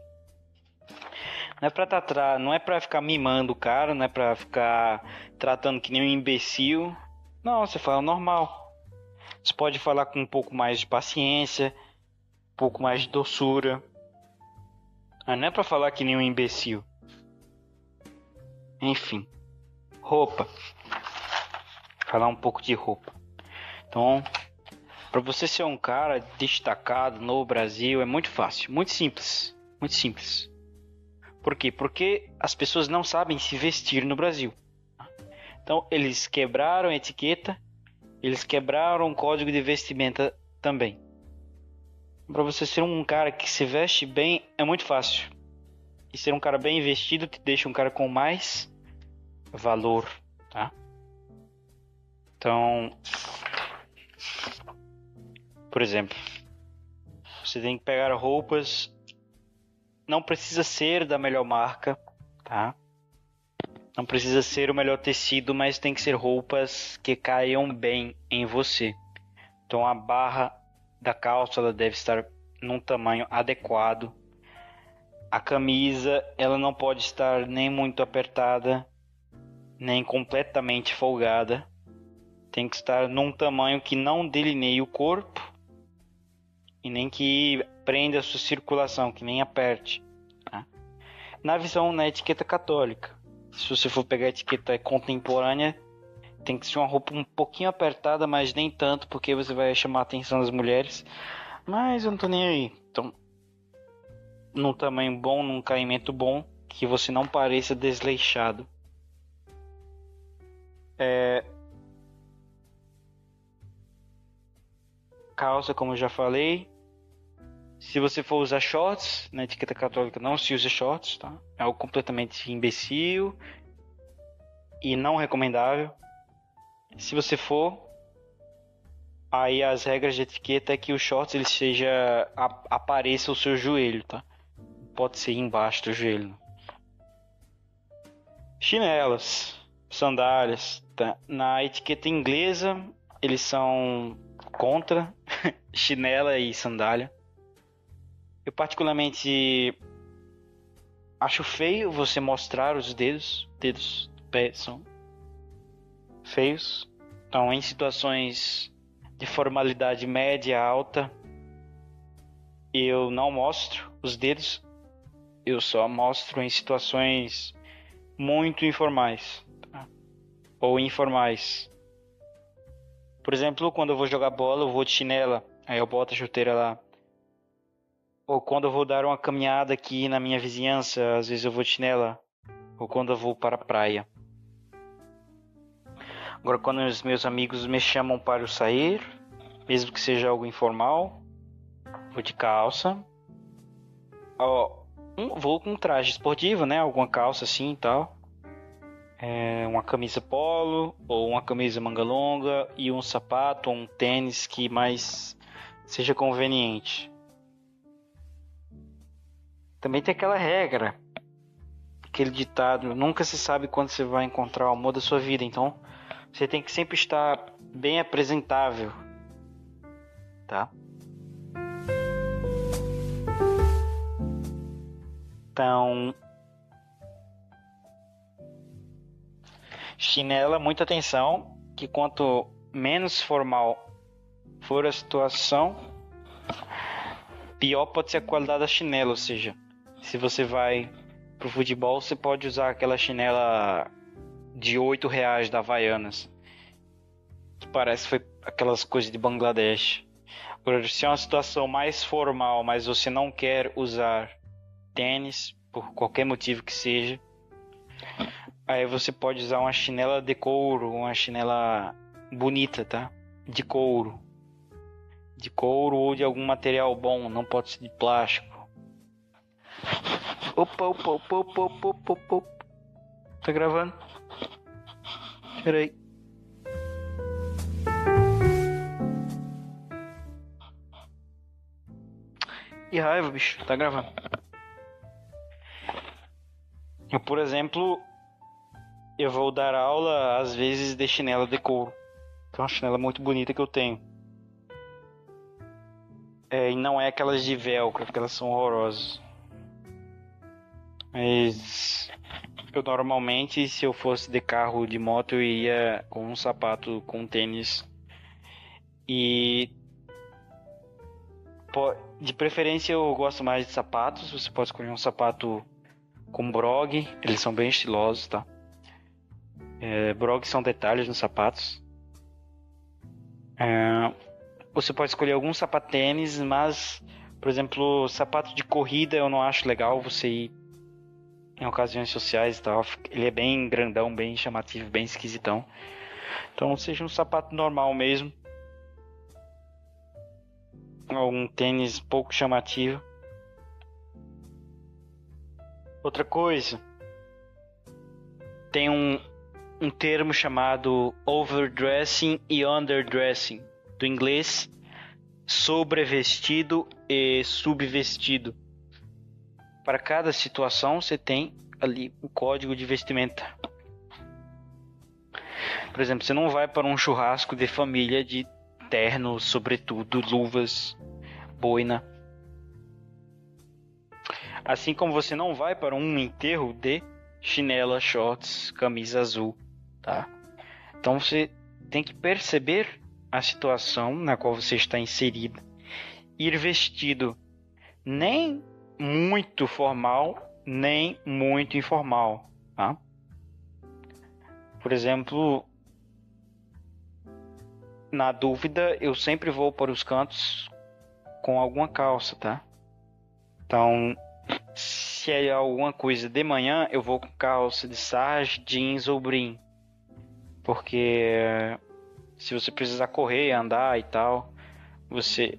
Não é pra tá não é para ficar mimando o cara, não é pra ficar tratando que nem um imbecil. Não, você fala normal. Você pode falar com um pouco mais de paciência, um pouco mais de doçura. Mas não é pra falar que nem um imbecil. Enfim. Roupa. Falar um pouco de roupa. Então, para você ser um cara destacado no Brasil é muito fácil, muito simples, muito simples. Por quê? Porque as pessoas não sabem se vestir no Brasil. Então eles quebraram a etiqueta, eles quebraram o código de vestimenta também. Para você ser um cara que se veste bem é muito fácil. E ser um cara bem vestido te deixa um cara com mais valor, tá? Então, por exemplo, você tem que pegar roupas. Não precisa ser da melhor marca, tá? Não precisa ser o melhor tecido, mas tem que ser roupas que caiam bem em você. Então a barra da calça ela deve estar num tamanho adequado. A camisa ela não pode estar nem muito apertada, nem completamente folgada. Tem que estar num tamanho que não delineie o corpo e nem que prenda a sua circulação, que nem aperte. Tá? Na visão na etiqueta católica, se você for pegar a etiqueta contemporânea, tem que ser uma roupa um pouquinho apertada, mas nem tanto, porque você vai chamar a atenção das mulheres. Mas eu não tô nem aí. Então, num tamanho bom, num caimento bom, que você não pareça desleixado. É... Calça, como eu já falei. Se você for usar shorts, na etiqueta católica não se usa shorts, tá? É algo completamente imbecil e não recomendável. Se você for, aí as regras de etiqueta é que o shorts ele seja apareça o seu joelho, tá? Pode ser embaixo do joelho. Chinelas, sandálias, tá? Na etiqueta inglesa eles são contra chinela e sandália. Eu particularmente acho feio você mostrar os dedos, dedos do pé são feios. Então, em situações de formalidade média alta, eu não mostro os dedos. Eu só mostro em situações muito informais tá? ou informais. Por exemplo, quando eu vou jogar bola, eu vou de chinela, aí eu boto a chuteira lá ou quando eu vou dar uma caminhada aqui na minha vizinhança, às vezes eu vou de chinela. Ou quando eu vou para a praia. Agora, quando os meus amigos me chamam para eu sair, mesmo que seja algo informal, vou de calça. Um, vou com traje esportivo, né? Alguma calça assim e tal. É, uma camisa polo ou uma camisa manga longa e um sapato ou um tênis que mais seja conveniente. Também tem aquela regra, aquele ditado: nunca se sabe quando você vai encontrar o amor da sua vida. Então, você tem que sempre estar bem apresentável, tá? Então, chinela, muita atenção, que quanto menos formal for a situação, pior pode ser a qualidade da chinela, ou seja, se você vai pro futebol, você pode usar aquela chinela de 8 reais da Havaianas. Que parece foi aquelas coisas de Bangladesh. Agora, se é uma situação mais formal, mas você não quer usar tênis, por qualquer motivo que seja, aí você pode usar uma chinela de couro, uma chinela bonita, tá? De couro. De couro ou de algum material bom, não pode ser de plástico. Opa, opa, opa, opa, opa, opa, opa. Tá gravando? Pera aí. Que raiva, bicho. Tá gravando. Eu, por exemplo, eu vou dar aula às vezes de chinela de couro. Que é uma chinela muito bonita que eu tenho. É, e não é aquelas de velcro, porque elas são horrorosas. Mas eu normalmente, se eu fosse de carro de moto, eu ia com um sapato com tênis. E de preferência eu gosto mais de sapatos. Você pode escolher um sapato com brog, eles são bem estilosos, tá? É, brog são detalhes nos sapatos. É, você pode escolher algum sapatênis, mas, por exemplo, sapato de corrida eu não acho legal você ir em ocasiões sociais e tal. Ele é bem grandão, bem chamativo, bem esquisitão. Então seja um sapato normal mesmo. Um tênis pouco chamativo. Outra coisa. Tem um, um termo chamado overdressing e underdressing. Do inglês sobrevestido e subvestido para cada situação você tem ali o código de vestimenta. Por exemplo, você não vai para um churrasco de família de terno, sobretudo, luvas, boina. Assim como você não vai para um enterro de chinela, shorts, camisa azul, tá? Então você tem que perceber a situação na qual você está inserido, ir vestido nem muito formal nem muito informal, tá? Por exemplo, na dúvida, eu sempre vou para os cantos com alguma calça, tá? Então, se é alguma coisa de manhã, eu vou com calça de sarge, jeans ou brim. Porque se você precisar correr, andar e tal, você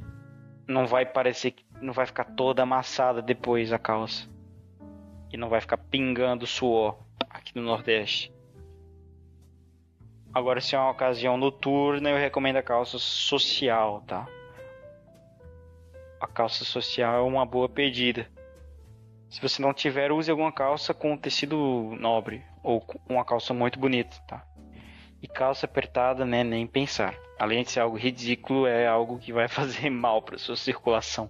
não vai parecer que não vai ficar toda amassada depois a calça. E não vai ficar pingando suor aqui no Nordeste. Agora, se é uma ocasião noturna, eu recomendo a calça social, tá? A calça social é uma boa pedida. Se você não tiver, use alguma calça com tecido nobre ou uma calça muito bonita, tá? E calça apertada, né, nem pensar. Além de ser algo ridículo, é algo que vai fazer mal para sua circulação.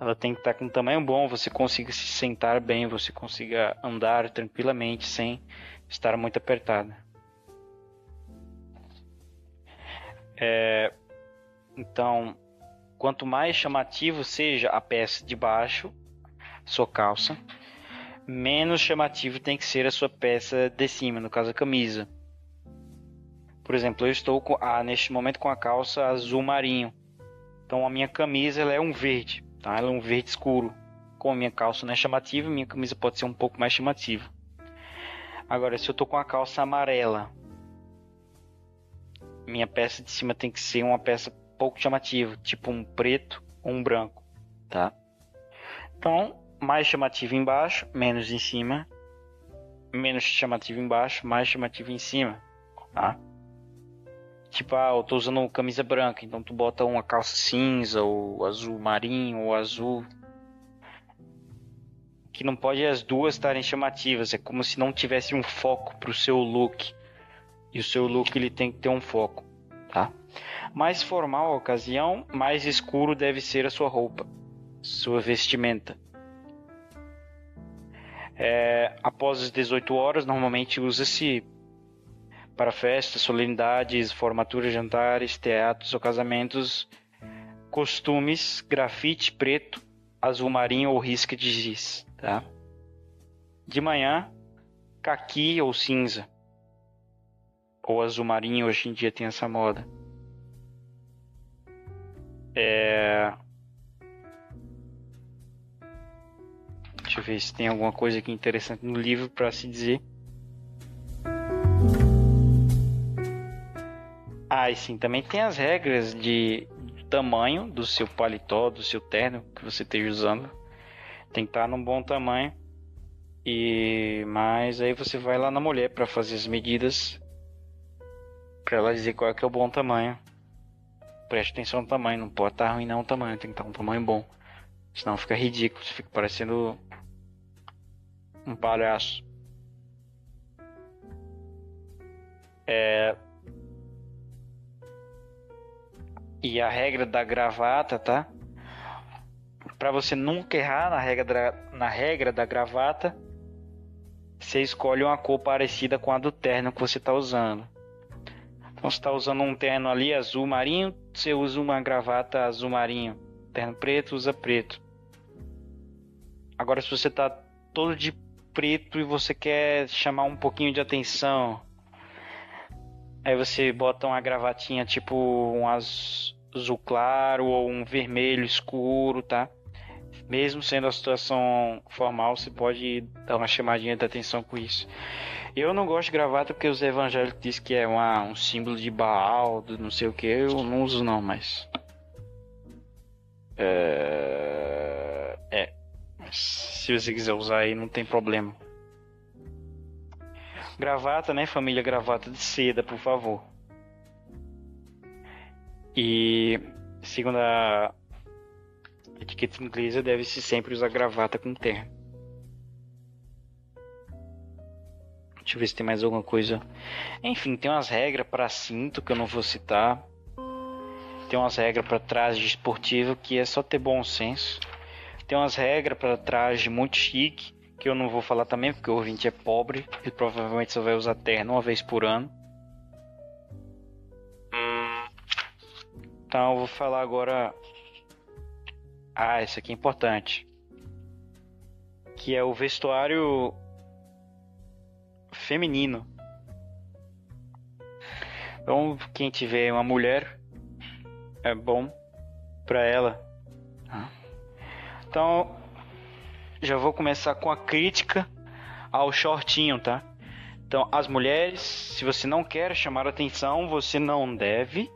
Ela tem que estar com um tamanho bom, você consiga se sentar bem, você consiga andar tranquilamente sem estar muito apertada. É, então, quanto mais chamativo seja a peça de baixo, sua calça, menos chamativo tem que ser a sua peça de cima, no caso a camisa. Por exemplo, eu estou com, ah, neste momento com a calça azul marinho. Então a minha camisa é um verde. Tá? Ela é um verde escuro. Como a minha calça não é chamativa, minha camisa pode ser um pouco mais chamativa. Agora, se eu tô com a calça amarela, minha peça de cima tem que ser uma peça pouco chamativa, tipo um preto ou um branco, tá? Então, mais chamativo embaixo, menos em cima, menos chamativo embaixo, mais chamativo em cima, tá? Tipo, ah, eu tô usando camisa branca, então tu bota uma calça cinza, ou azul marinho, ou azul. Que não pode as duas estarem chamativas, é como se não tivesse um foco pro seu look. E o seu look ele tem que ter um foco, tá? Mais formal a ocasião, mais escuro deve ser a sua roupa, sua vestimenta. É, após as 18 horas, normalmente usa-se para festas, solenidades, formaturas, jantares, teatros ou casamentos, costumes, grafite preto, azul marinho ou risca de giz, tá? De manhã, caqui ou cinza, ou azul marinho, hoje em dia tem essa moda. É... Deixa eu ver se tem alguma coisa aqui interessante no livro para se dizer. Ah, e sim, também tem as regras de tamanho do seu paletó, do seu terno que você esteja usando. Tem que estar num bom tamanho. E mas aí você vai lá na mulher para fazer as medidas para ela dizer qual é que é o bom tamanho. Preste atenção no tamanho, não pode estar ruim não o tamanho, tem que estar um tamanho bom. Senão fica ridículo, você fica parecendo um palhaço. É, E a regra da gravata, tá? para você nunca errar na regra, da, na regra da gravata, você escolhe uma cor parecida com a do terno que você está usando. Então, você está usando um terno ali azul marinho, você usa uma gravata azul marinho. Terno preto, usa preto. Agora, se você está todo de preto e você quer chamar um pouquinho de atenção, aí você bota uma gravatinha tipo um azul claro ou um vermelho escuro, tá? Mesmo sendo a situação formal, você pode dar uma chamadinha de atenção com isso. Eu não gosto de gravata porque os evangélicos dizem que é uma, um símbolo de Baal, do não sei o que. Eu não uso não, mas. É... é. Mas se você quiser usar aí, não tem problema. Gravata, né, família? Gravata de seda, por favor. E segundo a etiqueta inglesa, deve-se sempre usar gravata com terno. Deixa eu ver se tem mais alguma coisa. Enfim, tem umas regras para cinto que eu não vou citar. Tem umas regras para traje esportivo que é só ter bom senso. Tem umas regras para traje muito chique que eu não vou falar também porque o ouvinte é pobre e provavelmente só vai usar terno uma vez por ano. Então eu vou falar agora. Ah, isso aqui é importante. Que é o vestuário feminino. Então, quem tiver uma mulher, é bom para ela. Então, já vou começar com a crítica ao shortinho, tá? Então, as mulheres, se você não quer chamar atenção, você não deve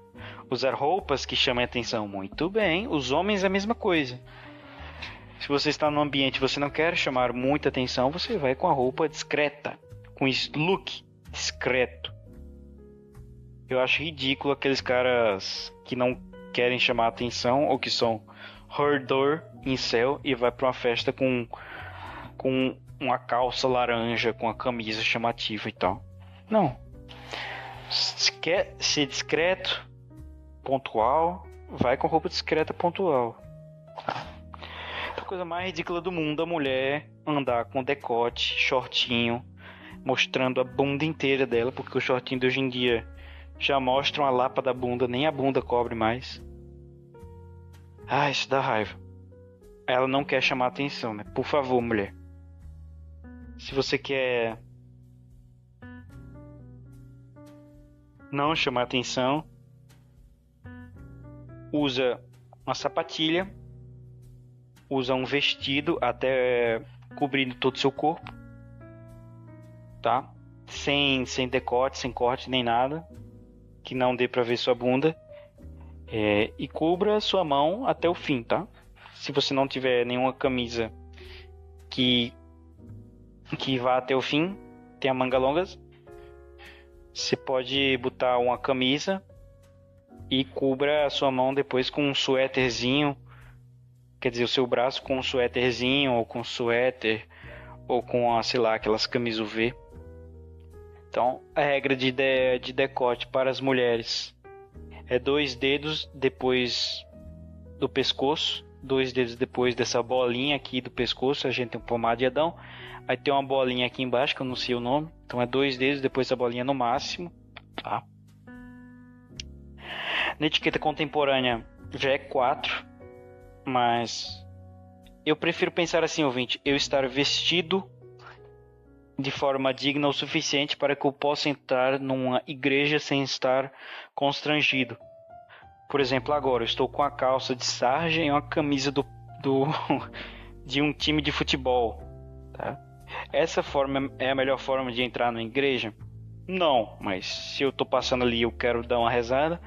usar roupas que chamem atenção. Muito bem. Os homens é a mesma coisa. Se você está num ambiente e você não quer chamar muita atenção, você vai com a roupa discreta com look discreto. Eu acho ridículo aqueles caras que não querem chamar atenção ou que são hordor em céu e vai para uma festa com com uma calça laranja com a camisa chamativa e tal. Não. Se quer ser discreto, pontual, vai com roupa discreta pontual. A coisa mais ridícula do mundo a mulher andar com decote, shortinho, mostrando a bunda inteira dela, porque o shortinho de hoje em dia já mostra uma lapa da bunda, nem a bunda cobre mais. Ah, isso dá raiva. Ela não quer chamar atenção, né? Por favor, mulher. Se você quer não chamar atenção, usa uma sapatilha, usa um vestido até cobrindo todo o seu corpo tá? Sem, sem decote, sem corte nem nada, que não dê para ver sua bunda. É, e cubra sua mão até o fim, tá? Se você não tiver nenhuma camisa que que vá até o fim, tem a manga longa, você pode botar uma camisa e cubra a sua mão depois com um suéterzinho, quer dizer, o seu braço com um suéterzinho ou com suéter ou com, a, sei lá, aquelas camisas UV. Então, a regra de, de, de decote para as mulheres é dois dedos depois do pescoço, dois dedos depois dessa bolinha aqui do pescoço, a gente tem um pomar de Adão. Aí tem uma bolinha aqui embaixo que eu não sei o nome. Então é dois dedos depois da bolinha no máximo, tá? Na etiqueta contemporânea já é quatro, mas eu prefiro pensar assim, ouvinte, eu estar vestido de forma digna o suficiente para que eu possa entrar numa igreja sem estar constrangido. Por exemplo, agora eu estou com a calça de sarja e uma camisa do, do de um time de futebol. Tá? Essa forma é a melhor forma de entrar na igreja? Não, mas se eu estou passando ali e eu quero dar uma rezada,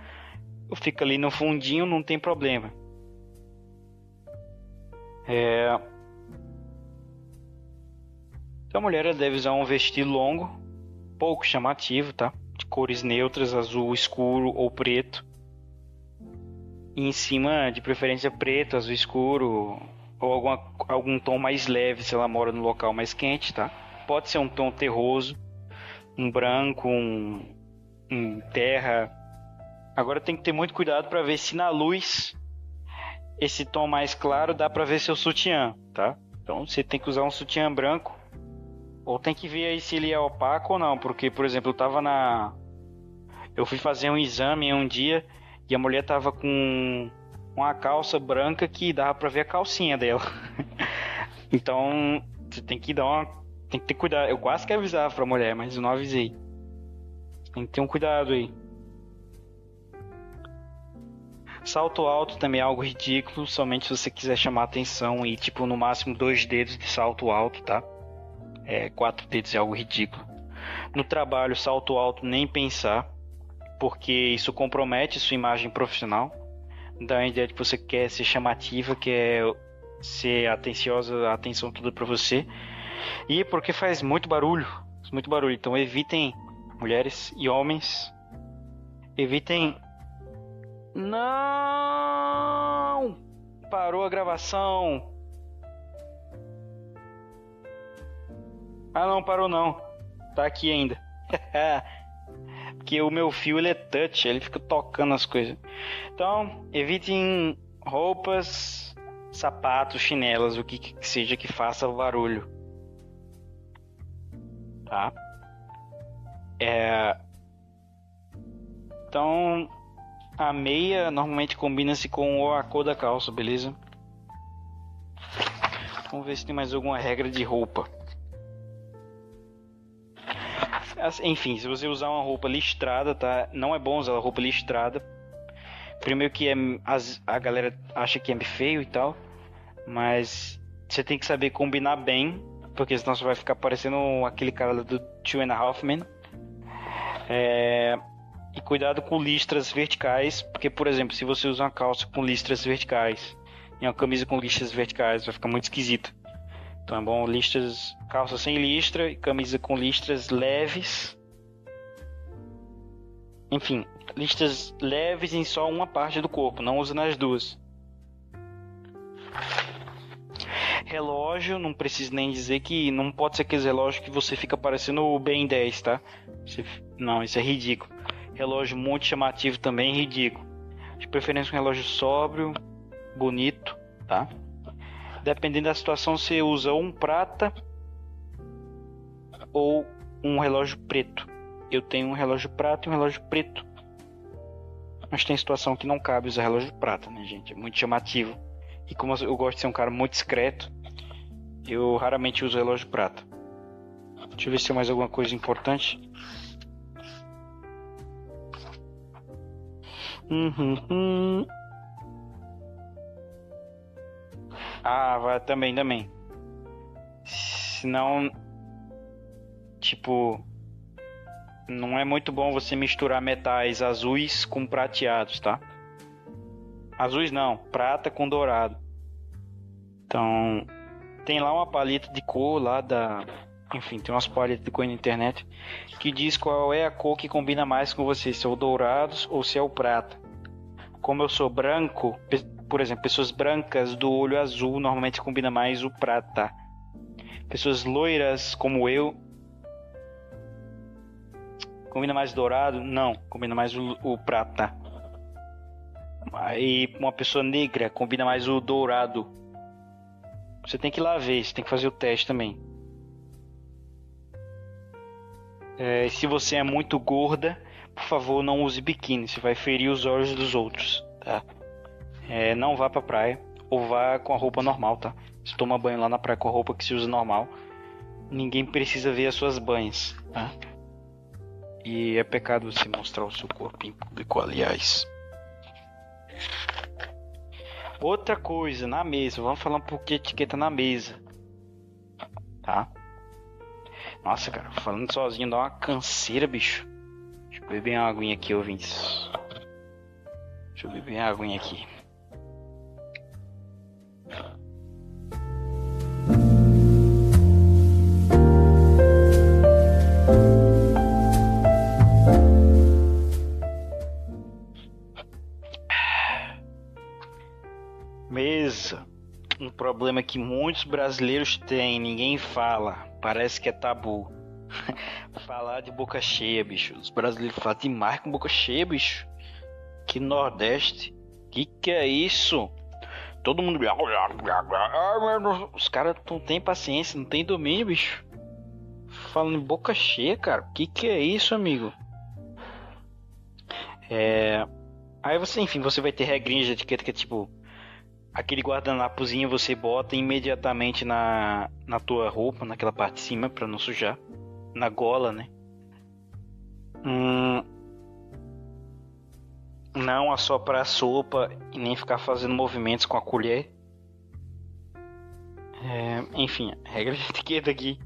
eu fico ali no fundinho, não tem problema. É, então a mulher deve usar um vestido longo, pouco chamativo, tá? De cores neutras, azul escuro ou preto. E em cima, de preferência, preto, azul escuro ou alguma, algum tom mais leve se ela mora no local mais quente, tá? Pode ser um tom terroso, um branco, um, um terra. Agora tem que ter muito cuidado para ver se na luz esse tom mais claro dá pra ver seu sutiã, tá? Então você tem que usar um sutiã branco. Ou tem que ver aí se ele é opaco ou não. Porque, por exemplo, eu tava na. Eu fui fazer um exame um dia e a mulher tava com uma calça branca que dava pra ver a calcinha dela. então você tem que dar uma. Tem que ter cuidado. Eu quase que avisava pra mulher, mas não avisei. Tem que ter um cuidado aí. Salto alto também é algo ridículo, somente se você quiser chamar atenção e tipo no máximo dois dedos de salto alto, tá? É, quatro dedos é algo ridículo. No trabalho, salto alto nem pensar, porque isso compromete sua imagem profissional. Dá a ideia de que você quer ser chamativa, quer ser atenciosa, a atenção toda para você. E porque faz muito barulho, muito barulho. Então evitem mulheres e homens, evitem não! Parou a gravação. Ah, não, parou não. Tá aqui ainda. Porque o meu fio ele é touch, ele fica tocando as coisas. Então, evitem roupas, sapatos, chinelas, o que, que seja que faça barulho. Tá? É... Então, a meia normalmente combina-se com a cor da calça, beleza? Vamos ver se tem mais alguma regra de roupa. Enfim, se você usar uma roupa listrada, tá? Não é bom usar roupa listrada. Primeiro que é, as, a galera acha que é feio e tal. Mas você tem que saber combinar bem. Porque senão você vai ficar parecendo aquele cara do Two and a Half Men. É, e cuidado com listras verticais, porque, por exemplo, se você usa uma calça com listras verticais e uma camisa com listras verticais, vai ficar muito esquisito. Então é bom listras, calça sem listra e camisa com listras leves. Enfim, listras leves em só uma parte do corpo, não usa nas duas. Relógio, não preciso nem dizer que não pode ser aqueles relógios que você fica parecendo o Ben 10, tá? Não, isso é ridículo. Relógio muito chamativo também, ridículo. De preferência um relógio sóbrio, bonito, tá? Dependendo da situação, você usa um prata ou um relógio preto. Eu tenho um relógio prata e um relógio preto. Mas tem situação que não cabe usar relógio prata, né, gente? É muito chamativo. E como eu gosto de ser um cara muito discreto, eu raramente uso relógio prata. Deixa eu ver se tem mais alguma coisa importante. Uhum. Ah, vai também, também. Senão, tipo, não é muito bom você misturar metais azuis com prateados, tá? Azuis não, prata com dourado. Então, tem lá uma paleta de cor lá da enfim, tem umas paletas de cor na internet que diz qual é a cor que combina mais com você, se é o dourado ou se é o prata. Como eu sou branco, por exemplo, pessoas brancas do olho azul normalmente combina mais o prata. Pessoas loiras como eu combina mais dourado? Não, combina mais o, o prata. E uma pessoa negra combina mais o dourado. Você tem que ir lá ver, você tem que fazer o teste também. É, se você é muito gorda, por favor, não use biquíni. Você vai ferir os olhos dos outros, tá? É, não vá pra praia ou vá com a roupa normal, tá? Se toma banho lá na praia com a roupa que se usa normal, ninguém precisa ver as suas banhas, tá? E é pecado você mostrar o seu corpo em público, aliás. Outra coisa, na mesa, vamos falar um pouco de etiqueta na mesa, tá? Nossa, cara, falando sozinho dá uma canseira, bicho. Deixa eu beber uma aguinha aqui, ouvintes. Deixa eu beber uma aguinha aqui. Problema que muitos brasileiros têm, ninguém fala Parece que é tabu. Falar de boca cheia, bicho. Os brasileiros falam demais com boca cheia, bicho. Que Nordeste. Que que é isso? todo mundo. Os caras não tem paciência, não tem domínio, bicho. Falando em boca cheia, cara. Que que é isso, amigo? É. Aí você, enfim, você vai ter regrinhas de etiqueta que é tipo. Aquele guardanapozinho você bota imediatamente na, na tua roupa, naquela parte de cima, pra não sujar. Na gola, né? Hum, não assoprar a sopa e nem ficar fazendo movimentos com a colher. É, enfim, regra de etiqueta aqui.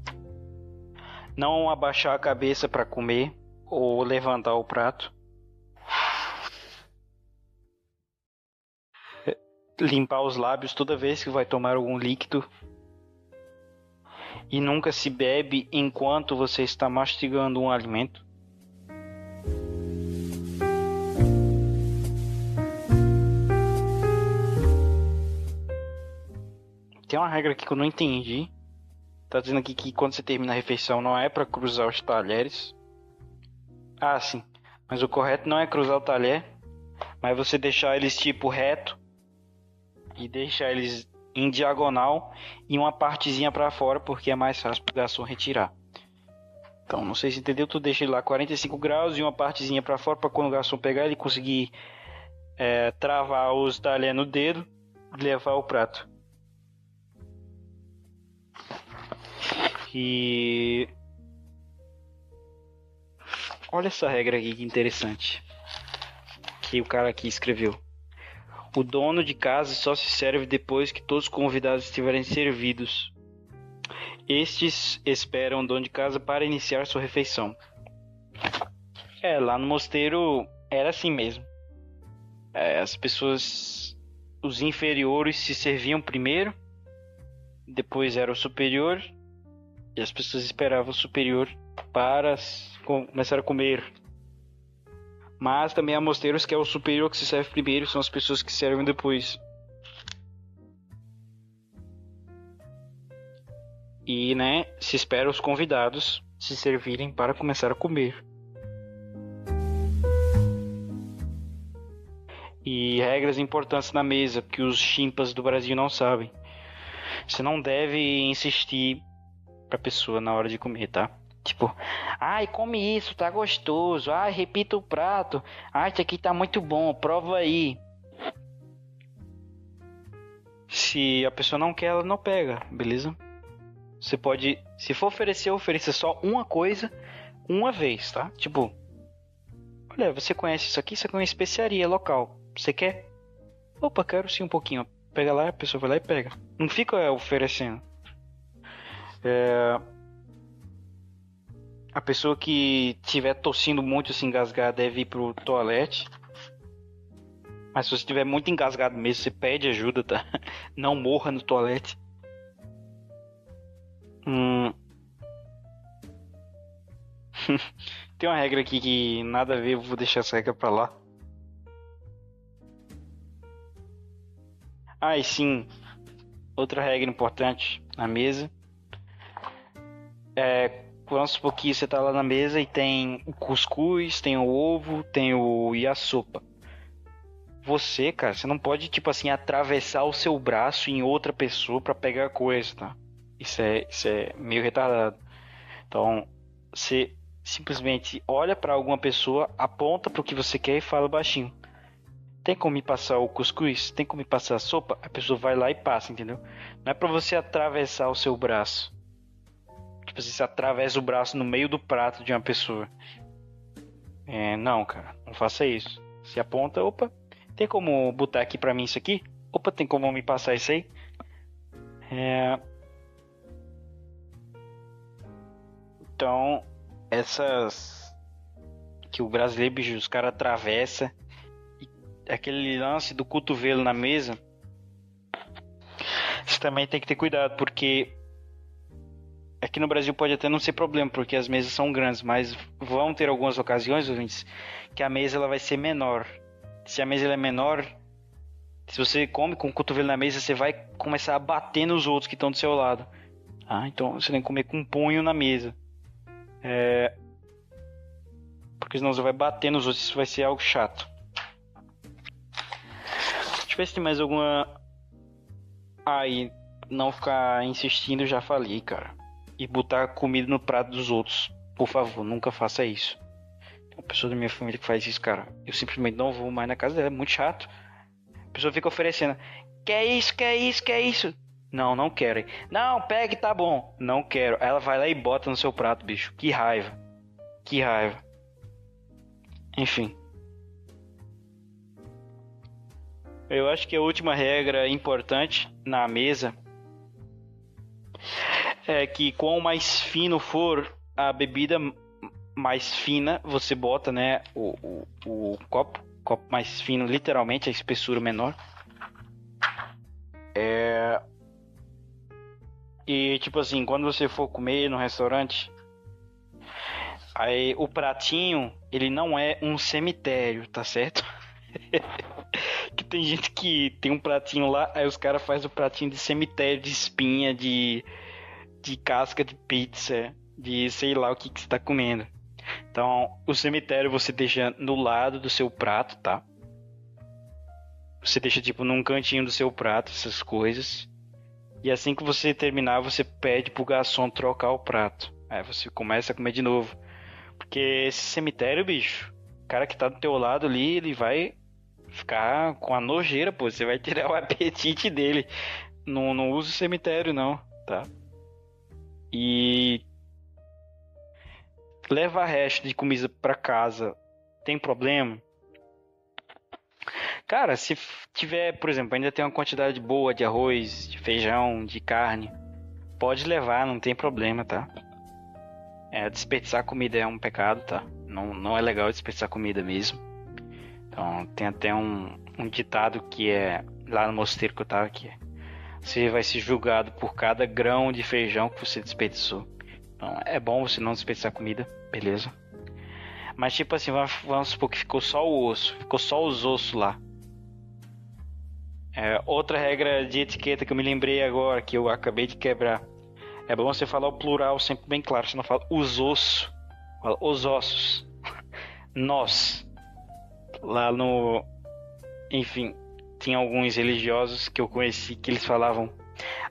Não abaixar a cabeça para comer ou levantar o prato. Limpar os lábios toda vez que vai tomar algum líquido. E nunca se bebe enquanto você está mastigando um alimento. Tem uma regra aqui que eu não entendi. Tá dizendo aqui que quando você termina a refeição não é para cruzar os talheres. Ah, sim. Mas o correto não é cruzar o talher, mas você deixar eles tipo reto e deixar eles em diagonal e uma partezinha para fora porque é mais fácil pro garçom retirar. Então, não sei se entendeu, tu deixa ele lá 45 graus e uma partezinha para fora para quando o garçom pegar ele conseguir é, travar os talheres no dedo e levar o prato. que. Olha essa regra aqui que interessante. Que o cara aqui escreveu. O dono de casa só se serve depois que todos os convidados estiverem servidos. Estes esperam o dono de casa para iniciar sua refeição. É, lá no mosteiro era assim mesmo. É, as pessoas, os inferiores se serviam primeiro, depois era o superior e as pessoas esperavam o superior para começar a comer. Mas também há mosteiros que é o superior que se serve primeiro, são as pessoas que servem depois. E, né, se espera os convidados se servirem para começar a comer. E regras importantes na mesa que os chimpas do Brasil não sabem. Você não deve insistir pra pessoa na hora de comer, tá? Tipo, ai, come isso, tá gostoso. Ai, repita o prato. Ai, isso aqui tá muito bom, prova aí. Se a pessoa não quer, ela não pega, beleza? Você pode, se for oferecer, ofereça só uma coisa uma vez, tá? Tipo, olha, você conhece isso aqui? Isso aqui é uma especiaria local. Você quer? Opa, quero sim um pouquinho. Pega lá, a pessoa vai lá e pega. Não fica oferecendo. É... A pessoa que estiver tossindo muito, se engasgar, deve ir pro toalete. Mas se você estiver muito engasgado mesmo, você pede ajuda, tá? Não morra no toalete. Hum... Tem uma regra aqui que nada a ver, vou deixar essa regra pra lá. Ah, e sim, outra regra importante na mesa é, vamos supor que você tá lá na mesa e tem o cuscuz, tem o ovo, tem o e a sopa. Você, cara, você não pode, tipo assim, atravessar o seu braço em outra pessoa para pegar coisa, tá? Isso é, isso é meio retardado. Então, você simplesmente olha para alguma pessoa, aponta pro que você quer e fala baixinho. Tem como me passar o cuscuz? Tem como me passar a sopa? A pessoa vai lá e passa, entendeu? Não é para você atravessar o seu braço. Tipo assim, você atravessa o braço no meio do prato de uma pessoa. É, não, cara, não faça isso. Se aponta, opa, tem como botar aqui pra mim isso aqui? Opa, tem como me passar isso aí? É... Então, essas que o brasileiro, bicho, os caras atravessa aquele lance do cotovelo na mesa. Você também tem que ter cuidado, porque Aqui no Brasil pode até não ser problema, porque as mesas são grandes, mas vão ter algumas ocasiões, ouvintes, que a mesa ela vai ser menor. Se a mesa é menor, se você come com o cotovelo na mesa, você vai começar a bater nos outros que estão do seu lado. Ah, então você tem que comer com um punho na mesa. É... Porque senão você vai bater nos outros, isso vai ser algo chato. Deixa eu ver se tem mais alguma Aí, não ficar insistindo, já falei, cara. E botar comida no prato dos outros. Por favor, nunca faça isso. Tem uma pessoa da minha família que faz isso, cara. Eu simplesmente não vou mais na casa dela, é muito chato. A pessoa fica oferecendo: Quer isso, quer isso, quer isso. Não, não quero. Não, pegue, tá bom. Não quero. Ela vai lá e bota no seu prato, bicho. Que raiva. Que raiva. Enfim. Eu acho que a última regra importante na mesa é que quanto mais fino for a bebida, mais fina você bota, né, o, o, o copo, copo mais fino, literalmente a espessura menor. É... E tipo assim, quando você for comer no restaurante, aí o pratinho, ele não é um cemitério, tá certo? que tem gente que tem um pratinho lá, aí os caras fazem o pratinho de cemitério, de espinha, de, de casca de pizza, de sei lá o que, que você tá comendo. Então, o cemitério você deixa no lado do seu prato, tá? Você deixa tipo num cantinho do seu prato essas coisas. E assim que você terminar, você pede pro garçom trocar o prato. Aí você começa a comer de novo. Porque esse cemitério, bicho, o cara que tá do teu lado ali, ele vai ficar com a nojeira, pô. Você vai tirar o apetite dele. Não, não usa o cemitério, não, tá? E levar resto de comida para casa tem problema? Cara, se tiver, por exemplo, ainda tem uma quantidade boa de arroz, de feijão, de carne, pode levar, não tem problema, tá? É, desperdiçar comida é um pecado, tá? Não, não é legal desperdiçar comida mesmo. Então tem até um, um ditado que é lá no mosteiro que eu tava aqui. Você vai ser julgado por cada grão de feijão que você desperdiçou. Então é bom você não desperdiçar comida, beleza? Mas tipo assim, vamos supor que ficou só o osso, ficou só os ossos lá. É, outra regra de etiqueta que eu me lembrei agora, que eu acabei de quebrar. É bom você falar o plural sempre bem claro, você não fala os ossos, fala os ossos. Nós lá no. Enfim, tinha alguns religiosos que eu conheci que eles falavam: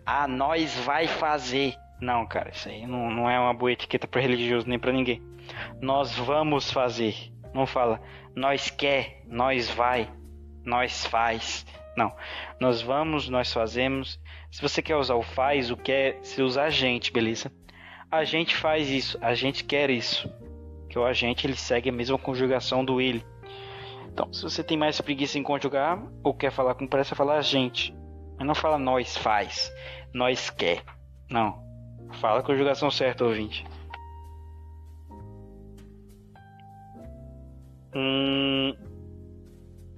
Ah, nós vai fazer. Não, cara, isso aí não, não é uma boa etiqueta para religioso nem para ninguém. Nós vamos fazer. Não fala nós quer, nós vai, nós faz. Não. Nós vamos, nós fazemos. Se você quer usar o faz, o quer, se usar a gente, beleza? A gente faz isso, a gente quer isso. Que o agente ele segue a mesma conjugação do ele. Então, se você tem mais preguiça em conjugar ou quer falar com pressa, fala a gente. Mas não fala nós faz, nós quer. Não. Fala a conjugação certa, ouvinte. Hum,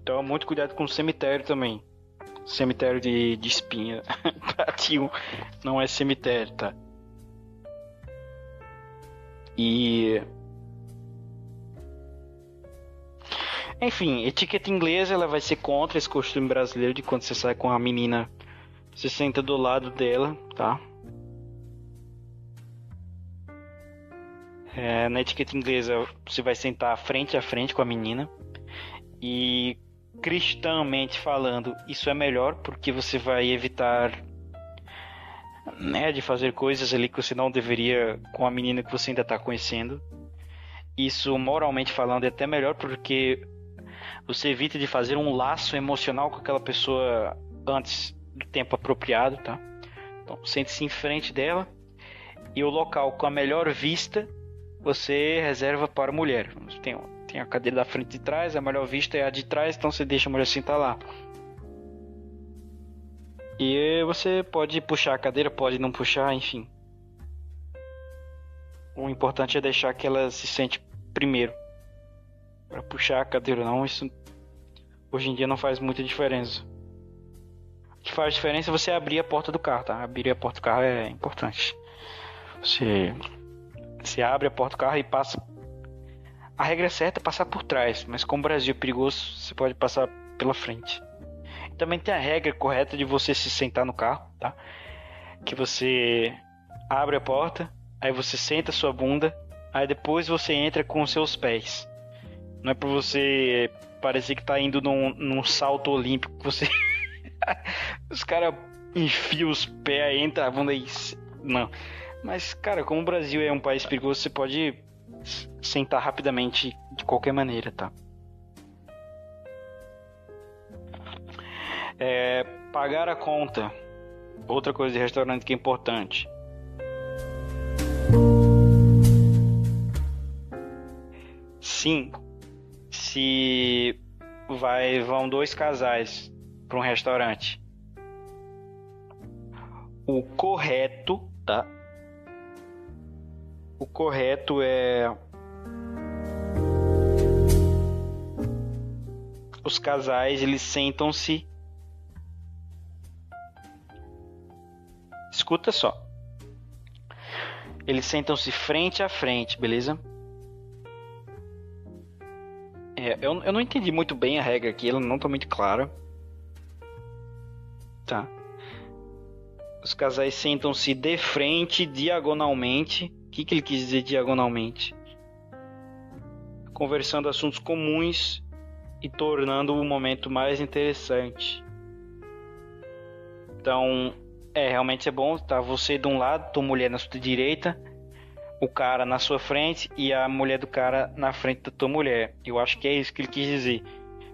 então, muito cuidado com o cemitério também. Cemitério de, de espinha. Pratinho não é cemitério, tá? E Enfim, etiqueta inglesa ela vai ser contra esse costume brasileiro de quando você sai com a menina, você senta do lado dela, tá? É, na etiqueta inglesa você vai sentar frente a frente com a menina e cristãmente falando isso é melhor porque você vai evitar né, de fazer coisas ali que você não deveria com a menina que você ainda está conhecendo. Isso moralmente falando é até melhor porque você evita de fazer um laço emocional com aquela pessoa antes do tempo apropriado, tá? Então, sente-se em frente dela e o local com a melhor vista você reserva para a mulher. Tem, tem a cadeira da frente e de trás, a melhor vista é a de trás, então você deixa a mulher sentar lá. E você pode puxar a cadeira, pode não puxar, enfim. O importante é deixar que ela se sente primeiro para puxar a cadeira, não. Isso hoje em dia não faz muita diferença. O que faz diferença é você abrir a porta do carro, tá? Abrir a porta do carro é importante. Você, você abre a porta do carro e passa. A regra certa é passar por trás, mas como o Brasil é perigoso, você pode passar pela frente. Também tem a regra correta de você se sentar no carro, tá? Que você abre a porta, aí você senta sua bunda, aí depois você entra com os seus pés. Não é pra você parecer que tá indo num, num salto olímpico. Você. Os caras enfia os pés, entra bunda e. Não. Mas, cara, como o Brasil é um país perigoso, você pode sentar rapidamente de qualquer maneira, tá? É, pagar a conta. Outra coisa de restaurante que é importante. Sim, se vai vão dois casais para um restaurante, o correto, tá? O correto é os casais eles sentam-se Escuta só. Eles sentam-se frente a frente, beleza? É, eu, eu não entendi muito bem a regra aqui, ela não tá muito clara. Tá. Os casais sentam-se de frente, diagonalmente. O que, que ele quis dizer diagonalmente? Conversando assuntos comuns e tornando o momento mais interessante. Então, é, realmente é bom. Tá você de um lado, tua mulher na sua direita, o cara na sua frente e a mulher do cara na frente da tua mulher. Eu acho que é isso que ele quis dizer.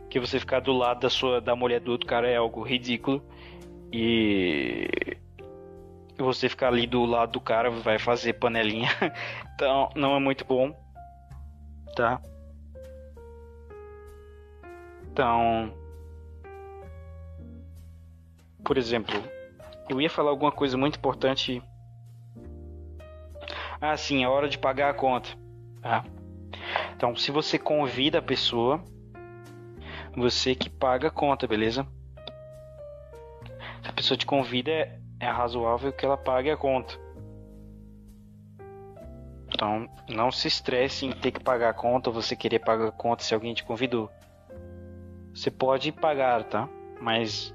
Que você ficar do lado da sua da mulher do outro cara é algo ridículo. E você ficar ali do lado do cara vai fazer panelinha. então não é muito bom. Tá? Então, por exemplo, eu ia falar alguma coisa muito importante. Ah, sim, é hora de pagar a conta. Ah. Então, se você convida a pessoa, você que paga a conta, beleza? Se a pessoa te convida, é, é razoável que ela pague a conta. Então, não se estresse em ter que pagar a conta você querer pagar a conta se alguém te convidou. Você pode pagar, tá? Mas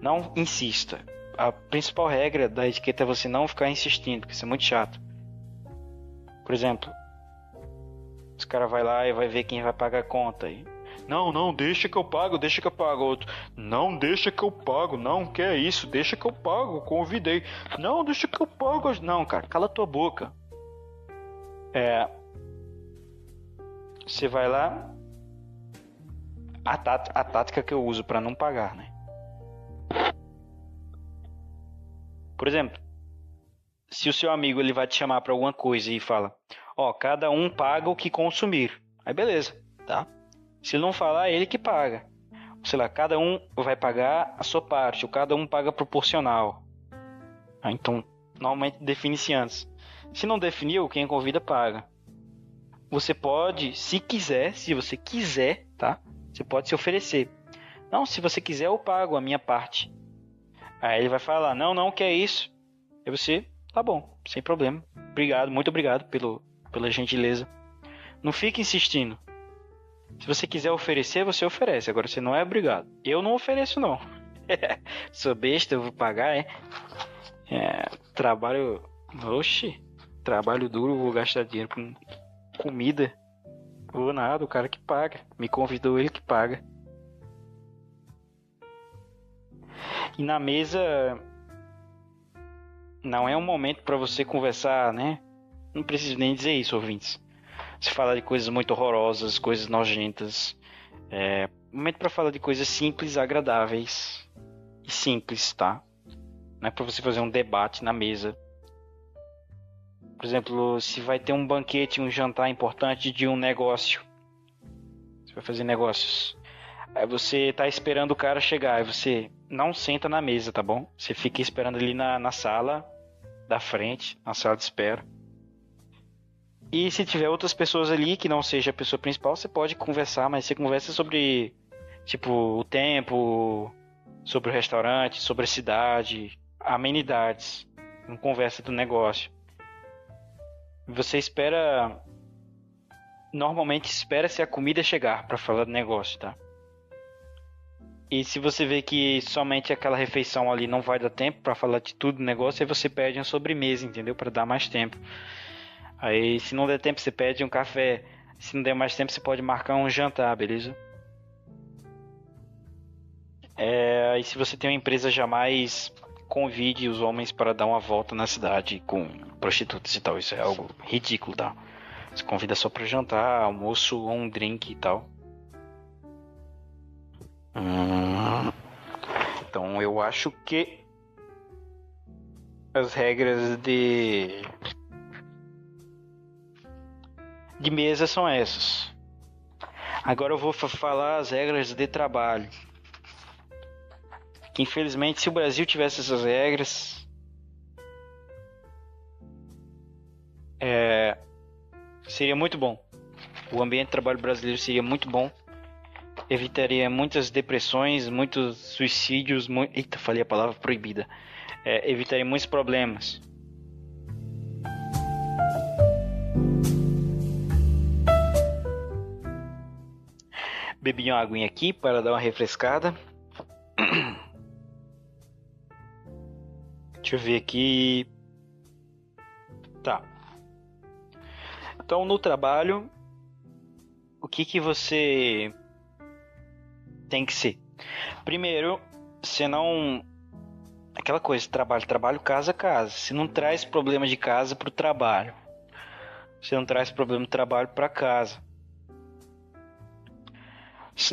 não insista a principal regra da etiqueta é você não ficar insistindo, porque isso é muito chato. Por exemplo, os cara vai lá e vai ver quem vai pagar a conta aí. Não, não, deixa que eu pago, deixa que eu pago. Outro, não, deixa que eu pago. Não, que é isso, deixa que eu pago. Convidei. Não, deixa que eu pago. Não, cara, cala tua boca. É. Você vai lá. A, a tática que eu uso para não pagar, né? Por exemplo, se o seu amigo ele vai te chamar para alguma coisa e fala: "Ó, oh, cada um paga o que consumir". Aí beleza, tá? Se não falar, é ele que paga. Sei lá, cada um vai pagar a sua parte, ou cada um paga proporcional. Ah, então, normalmente define-se antes. Se não definiu, quem convida paga. Você pode, se quiser, se você quiser, tá? Você pode se oferecer. Não, se você quiser, eu pago a minha parte. Aí ele vai falar: Não, não, que é isso. E você, tá bom, sem problema. Obrigado, muito obrigado pelo, pela gentileza. Não fique insistindo. Se você quiser oferecer, você oferece. Agora você não é obrigado. Eu não ofereço, não. Sou besta, eu vou pagar, é? é trabalho. Oxi, trabalho duro, vou gastar dinheiro com comida. Vou nada, o cara que paga. Me convidou ele que paga. E na mesa não é um momento para você conversar, né? Não preciso nem dizer isso, ouvintes. Se fala de coisas muito horrorosas, coisas nojentas. É momento para falar de coisas simples, agradáveis e simples, tá? Não é para você fazer um debate na mesa. Por exemplo, se vai ter um banquete, um jantar importante de um negócio. Você vai fazer negócios. Aí você tá esperando o cara chegar, aí você não senta na mesa, tá bom? Você fica esperando ali na, na sala da frente, na sala de espera. E se tiver outras pessoas ali que não seja a pessoa principal, você pode conversar, mas você conversa sobre tipo o tempo, sobre o restaurante, sobre a cidade, amenidades. Não conversa do negócio. Você espera normalmente espera-se a comida chegar para falar do negócio, tá? E se você vê que somente aquela refeição ali não vai dar tempo para falar de tudo do negócio, aí você pede uma sobremesa, entendeu? Para dar mais tempo. Aí, se não der tempo, você pede um café. Se não der mais tempo, você pode marcar um jantar, beleza? É, e se você tem uma empresa já mais convide os homens para dar uma volta na cidade com prostitutas e tal. Isso é algo ridículo, tá? Você convida só para jantar, almoço ou um drink e tal. Então eu acho que as regras de de mesa são essas. Agora eu vou falar as regras de trabalho. Que infelizmente se o Brasil tivesse essas regras é, seria muito bom. O ambiente de trabalho brasileiro seria muito bom. Evitaria muitas depressões, muitos suicídios. Mu Eita, falei a palavra proibida. É, evitaria muitos problemas. Bebi uma aguinha aqui para dar uma refrescada. Deixa eu ver aqui. Tá. Então, no trabalho, o que que você tem que ser? Primeiro, você não aquela coisa, trabalho, trabalho, casa, casa. Você não traz problema de casa para o trabalho. Você não traz problema de trabalho para casa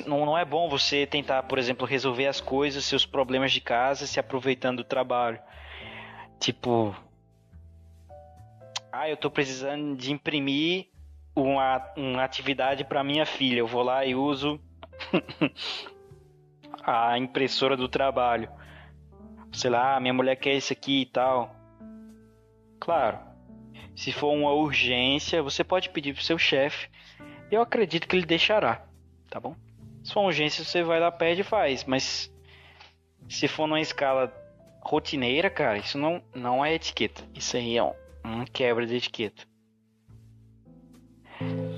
não, não é bom você tentar, por exemplo, resolver as coisas, seus problemas de casa, se aproveitando do trabalho. Tipo, ah, eu tô precisando de imprimir uma, uma atividade para minha filha. Eu vou lá e uso a impressora do trabalho. Sei lá, minha mulher quer isso aqui e tal. Claro, se for uma urgência, você pode pedir pro seu chefe. Eu acredito que ele deixará, tá bom? Se for urgência, você vai lá, pede e faz. Mas se for numa escala rotineira, cara, isso não, não é etiqueta. Isso aí é um, um quebra de etiqueta.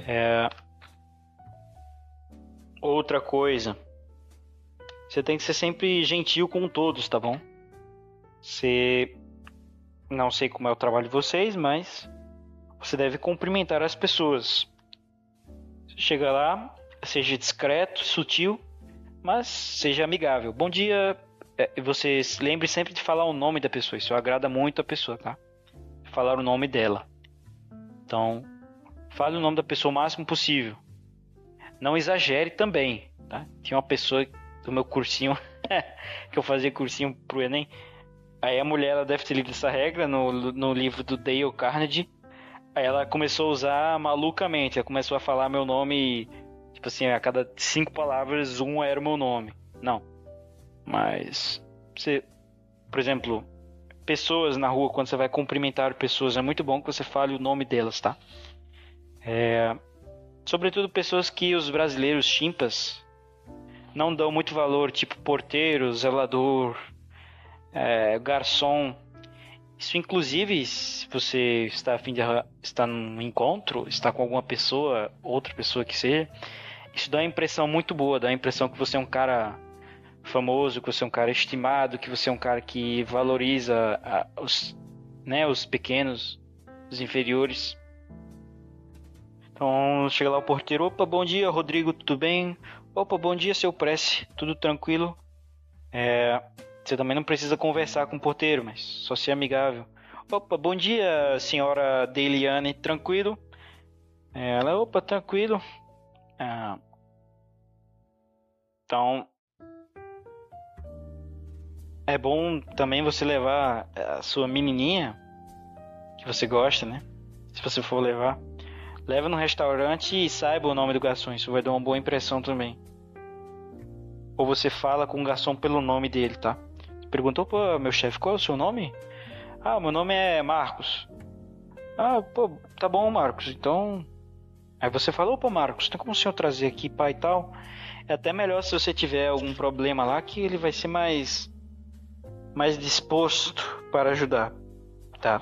É... Outra coisa. Você tem que ser sempre gentil com todos, tá bom? Você. Não sei como é o trabalho de vocês, mas. Você deve cumprimentar as pessoas. Chega lá, seja discreto, sutil, mas seja amigável. Bom dia. É, você lembre sempre de falar o nome da pessoa. Isso agrada muito a pessoa, tá? Falar o nome dela. Então, fale o nome da pessoa o máximo possível. Não exagere também, tá? Tinha uma pessoa do meu cursinho que eu fazia cursinho pro Enem. Aí a mulher ela deve ter lido essa regra no, no livro do Dale Carnegie. Aí ela começou a usar malucamente. Ela começou a falar meu nome Tipo assim, a cada cinco palavras, um era o meu nome. Não. Mas, você, por exemplo, pessoas na rua, quando você vai cumprimentar pessoas, é muito bom que você fale o nome delas, tá? É, sobretudo pessoas que os brasileiros chimpas não dão muito valor, tipo porteiro, zelador, é, garçom. Isso, inclusive, se você está a fim de estar num encontro, está com alguma pessoa, outra pessoa que seja, isso dá uma impressão muito boa, dá a impressão que você é um cara famoso, que você é um cara estimado, que você é um cara que valoriza a, os, né, os pequenos, os inferiores. Então chega lá o porteiro, opa, bom dia, Rodrigo, tudo bem? Opa, bom dia, seu Prece, tudo tranquilo? É, você também não precisa conversar com o porteiro, mas só ser amigável. Opa, bom dia, senhora Deliane, tranquilo? É, ela, opa, tranquilo. É... Então, é bom também você levar a sua menininha que você gosta, né? Se você for levar, leva no restaurante e saiba o nome do garçom. Isso vai dar uma boa impressão também. Ou você fala com o garçom pelo nome dele, tá? Perguntou, pô, meu chefe, qual é o seu nome? Ah, meu nome é Marcos. Ah, pô, tá bom, Marcos. Então, Aí você fala, opa Marcos, tem como o senhor trazer aqui pai e tal? É até melhor se você tiver algum problema lá que ele vai ser mais mais disposto para ajudar, tá?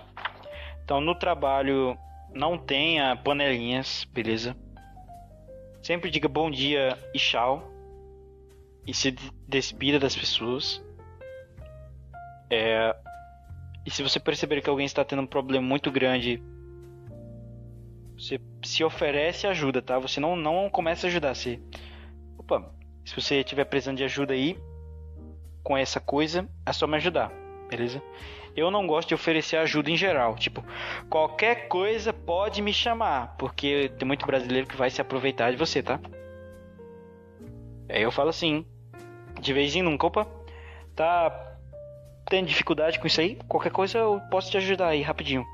Então no trabalho não tenha panelinhas, beleza? Sempre diga bom dia e tchau e se despida das pessoas. É... E se você perceber que alguém está tendo um problema muito grande você se oferece ajuda, tá? Você não, não começa a ajudar. Você, opa, se você estiver precisando de ajuda aí com essa coisa, é só me ajudar, beleza? Eu não gosto de oferecer ajuda em geral. Tipo, qualquer coisa pode me chamar, porque tem muito brasileiro que vai se aproveitar de você, tá? Aí eu falo assim, de vez em nunca, opa, tá tendo dificuldade com isso aí? Qualquer coisa eu posso te ajudar aí rapidinho.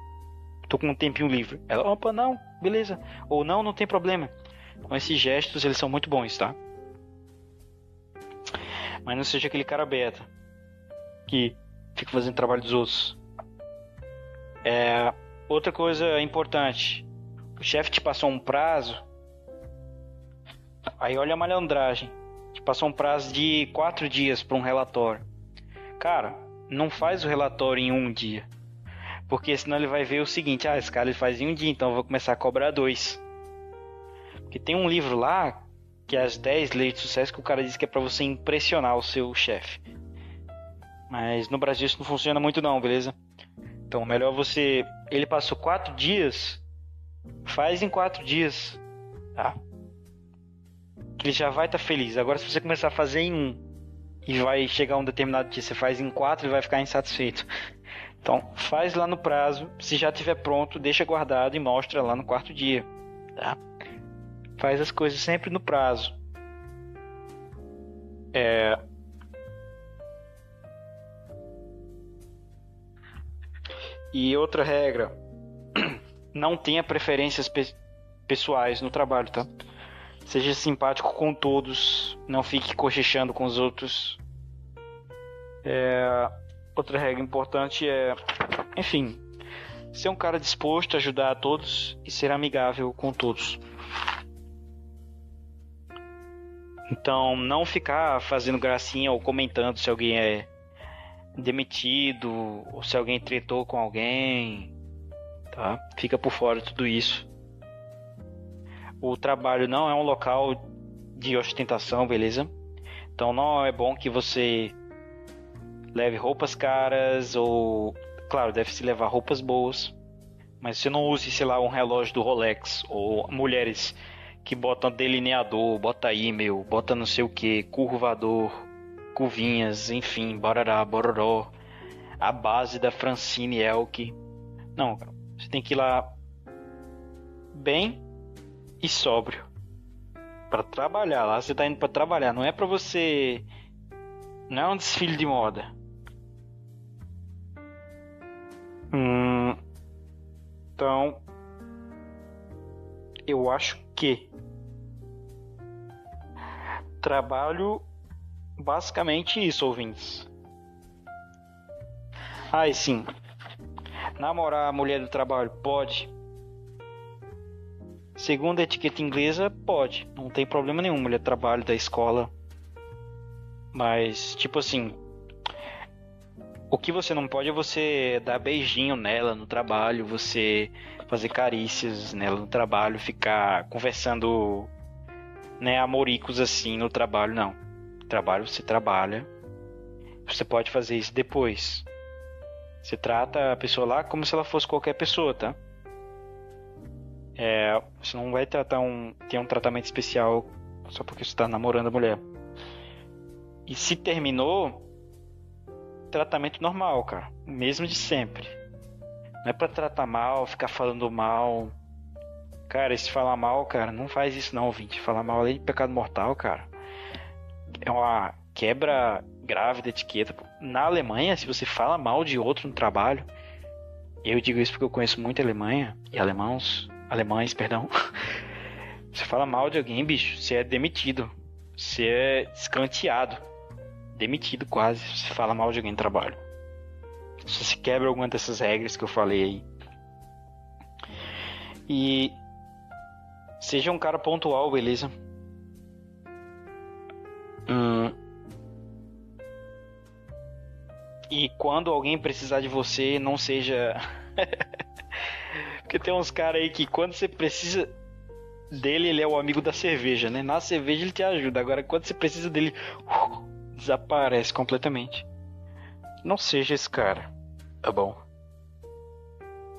Tô com um tempinho livre. Ela, opa, não, beleza. Ou não, não tem problema. Então esses gestos, eles são muito bons, tá? Mas não seja aquele cara beta que fica fazendo trabalho dos outros. É, outra coisa importante. O chefe te passou um prazo. Aí olha a malandragem. Te passou um prazo de quatro dias para um relatório. Cara, não faz o relatório em um dia. Porque senão ele vai ver o seguinte: ah, esse cara ele faz em um dia, então eu vou começar a cobrar dois. Porque tem um livro lá que é as 10 leis de sucesso que o cara diz que é para você impressionar o seu chefe. Mas no Brasil isso não funciona muito não, beleza? Então melhor você. Ele passou quatro dias. Faz em quatro dias. Tá? Que ele já vai estar tá feliz. Agora se você começar a fazer em um e vai chegar um determinado dia, você faz em quatro e vai ficar insatisfeito. Então faz lá no prazo. Se já tiver pronto, deixa guardado e mostra lá no quarto dia. Tá? Faz as coisas sempre no prazo. É, E outra regra, não tenha preferências pe pessoais no trabalho, tá? Seja simpático com todos, não fique cochichando com os outros. É... Outra regra importante é, enfim, ser um cara disposto a ajudar a todos e ser amigável com todos. Então, não ficar fazendo gracinha ou comentando se alguém é demitido, ou se alguém tretou com alguém, tá? Fica por fora de tudo isso. O trabalho não é um local de ostentação, beleza? Então não é bom que você leve roupas caras ou, claro, deve se levar roupas boas, mas você não use, sei lá, um relógio do Rolex ou mulheres que botam delineador, bota e-mail, bota não sei o que, curvador, curvinhas, enfim, borará, bororó, a base da Francine Elk. Não, você tem que ir lá bem e sóbrio para trabalhar. Lá você tá indo para trabalhar, não é para você não é um desfile de moda. Hum, então, eu acho que trabalho basicamente isso, ouvintes. E sim. Namorar a mulher do trabalho pode. Segundo a etiqueta inglesa, pode. Não tem problema nenhum, mulher do trabalho, da escola. Mas, tipo assim. O que você não pode é você dar beijinho nela no trabalho, você fazer carícias nela no trabalho, ficar conversando, né, amoricos assim no trabalho, não trabalho você trabalha. Você pode fazer isso depois. Você trata a pessoa lá como se ela fosse qualquer pessoa, tá? É, você não vai tratar um ter um tratamento especial só porque você está namorando a mulher. E se terminou, tratamento normal, cara, mesmo de sempre. Não é para tratar mal, ficar falando mal. Cara, se falar mal, cara, não faz isso não, ouvinte. Falar mal além de pecado mortal, cara é uma quebra grave da etiqueta. Na Alemanha, se você fala mal de outro no trabalho, eu digo isso porque eu conheço muito Alemanha e alemãos, alemães, perdão. Você fala mal de alguém, bicho, você é demitido. Você é escanteado. Demitido quase. Se fala mal de alguém no trabalho. Se você quebra alguma dessas regras que eu falei aí. E seja um cara pontual, beleza? Hum. E quando alguém precisar de você, não seja. Porque tem uns caras aí que quando você precisa dele, ele é o amigo da cerveja, né? Na cerveja ele te ajuda. Agora, quando você precisa dele, uh, desaparece completamente. Não seja esse cara, tá bom?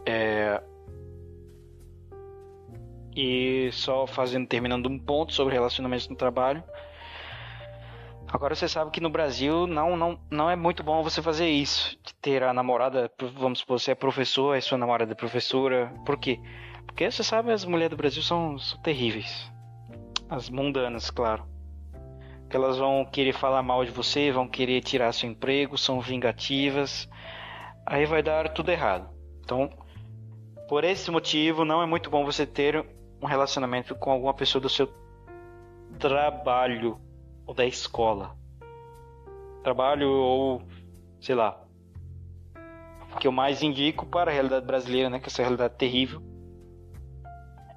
É. E só fazendo, terminando um ponto sobre relacionamentos no trabalho. Agora você sabe que no Brasil não, não, não é muito bom você fazer isso. De ter a namorada, vamos supor, você é professor, é sua namorada é professora. Por quê? Porque você sabe, as mulheres do Brasil são, são terríveis. As mundanas, claro. Que elas vão querer falar mal de você, vão querer tirar seu emprego, são vingativas. Aí vai dar tudo errado. Então, por esse motivo, não é muito bom você ter um relacionamento com alguma pessoa do seu trabalho ou da escola. Trabalho ou, sei lá. O que eu mais indico para a realidade brasileira, né, que essa realidade terrível,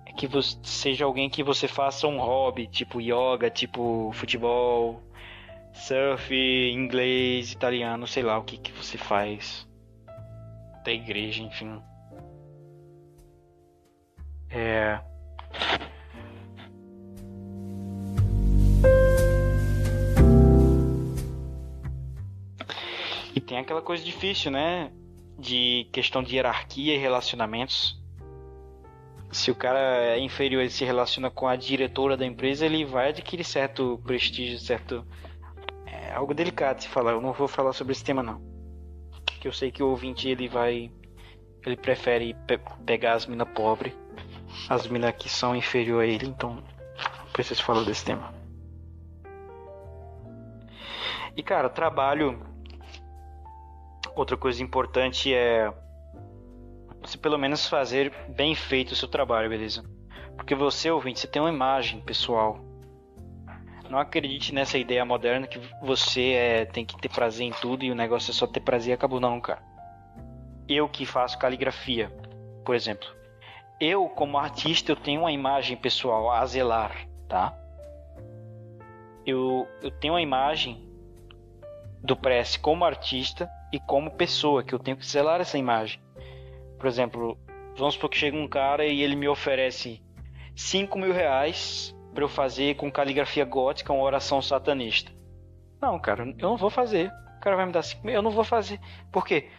é que você seja alguém que você faça um hobby, tipo yoga, tipo futebol, surf, inglês, italiano, sei lá o que, que você faz. Da igreja, enfim. É. E tem aquela coisa difícil, né? De questão de hierarquia e relacionamentos. Se o cara é inferior e se relaciona com a diretora da empresa, ele vai adquirir certo prestígio, certo. É algo delicado se falar. Eu não vou falar sobre esse tema, não. Que eu sei que o ouvinte ele vai. Ele prefere pe pegar as minas pobres, as minas que são inferior a ele, então preciso falar desse tema. E cara, trabalho Outra coisa importante é você pelo menos fazer bem feito o seu trabalho, beleza? Porque você, ouvinte, você tem uma imagem pessoal. Não acredite nessa ideia moderna que você é, tem que ter prazer em tudo e o negócio é só ter prazer e acabou, não, cara. Eu que faço caligrafia, por exemplo. Eu, como artista, eu tenho uma imagem pessoal a zelar, tá? Eu, eu tenho uma imagem do Press como artista e como pessoa, que eu tenho que zelar essa imagem. Por exemplo, vamos supor que chega um cara e ele me oferece 5 mil reais para eu fazer com caligrafia gótica uma oração satanista. Não, cara, eu não vou fazer. O cara vai me dar 5 mil, eu não vou fazer. Por quê?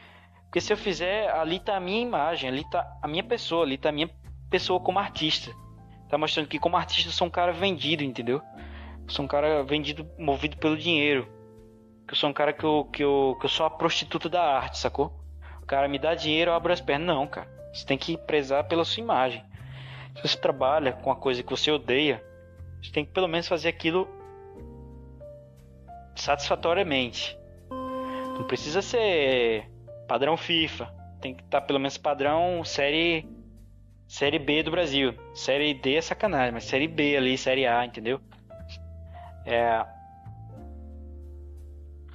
Porque se eu fizer, ali tá a minha imagem, ali tá a minha pessoa, ali tá a minha pessoa como artista. Tá mostrando que como artista eu sou um cara vendido, entendeu? Eu sou um cara vendido, movido pelo dinheiro que eu sou um cara que eu, que eu, que eu sou a prostituta da arte, sacou? O cara me dá dinheiro, eu abro as pernas. Não, cara. Você tem que prezar pela sua imagem. Se você trabalha com uma coisa que você odeia, você tem que pelo menos fazer aquilo satisfatoriamente. Não precisa ser padrão FIFA. Tem que estar tá pelo menos padrão série série B do Brasil. Série D é sacanagem, mas série B ali, série A, entendeu? É,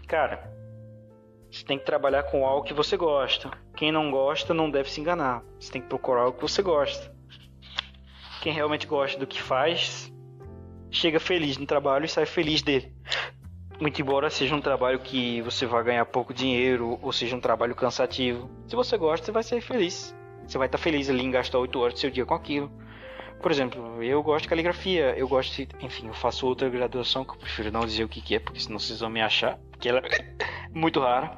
Cara, você tem que trabalhar com algo que você gosta. Quem não gosta não deve se enganar. Você tem que procurar algo que você gosta. Quem realmente gosta do que faz, chega feliz no trabalho e sai feliz dele. Muito embora seja um trabalho que você vai ganhar pouco dinheiro ou seja um trabalho cansativo. Se você gosta, você vai ser feliz. Você vai estar feliz ali em gastar 8 horas do seu dia com aquilo. Por exemplo, eu gosto de caligrafia, eu gosto de, enfim, eu faço outra graduação que eu prefiro não dizer o que, que é, porque senão vocês vão me achar, que ela é muito rara.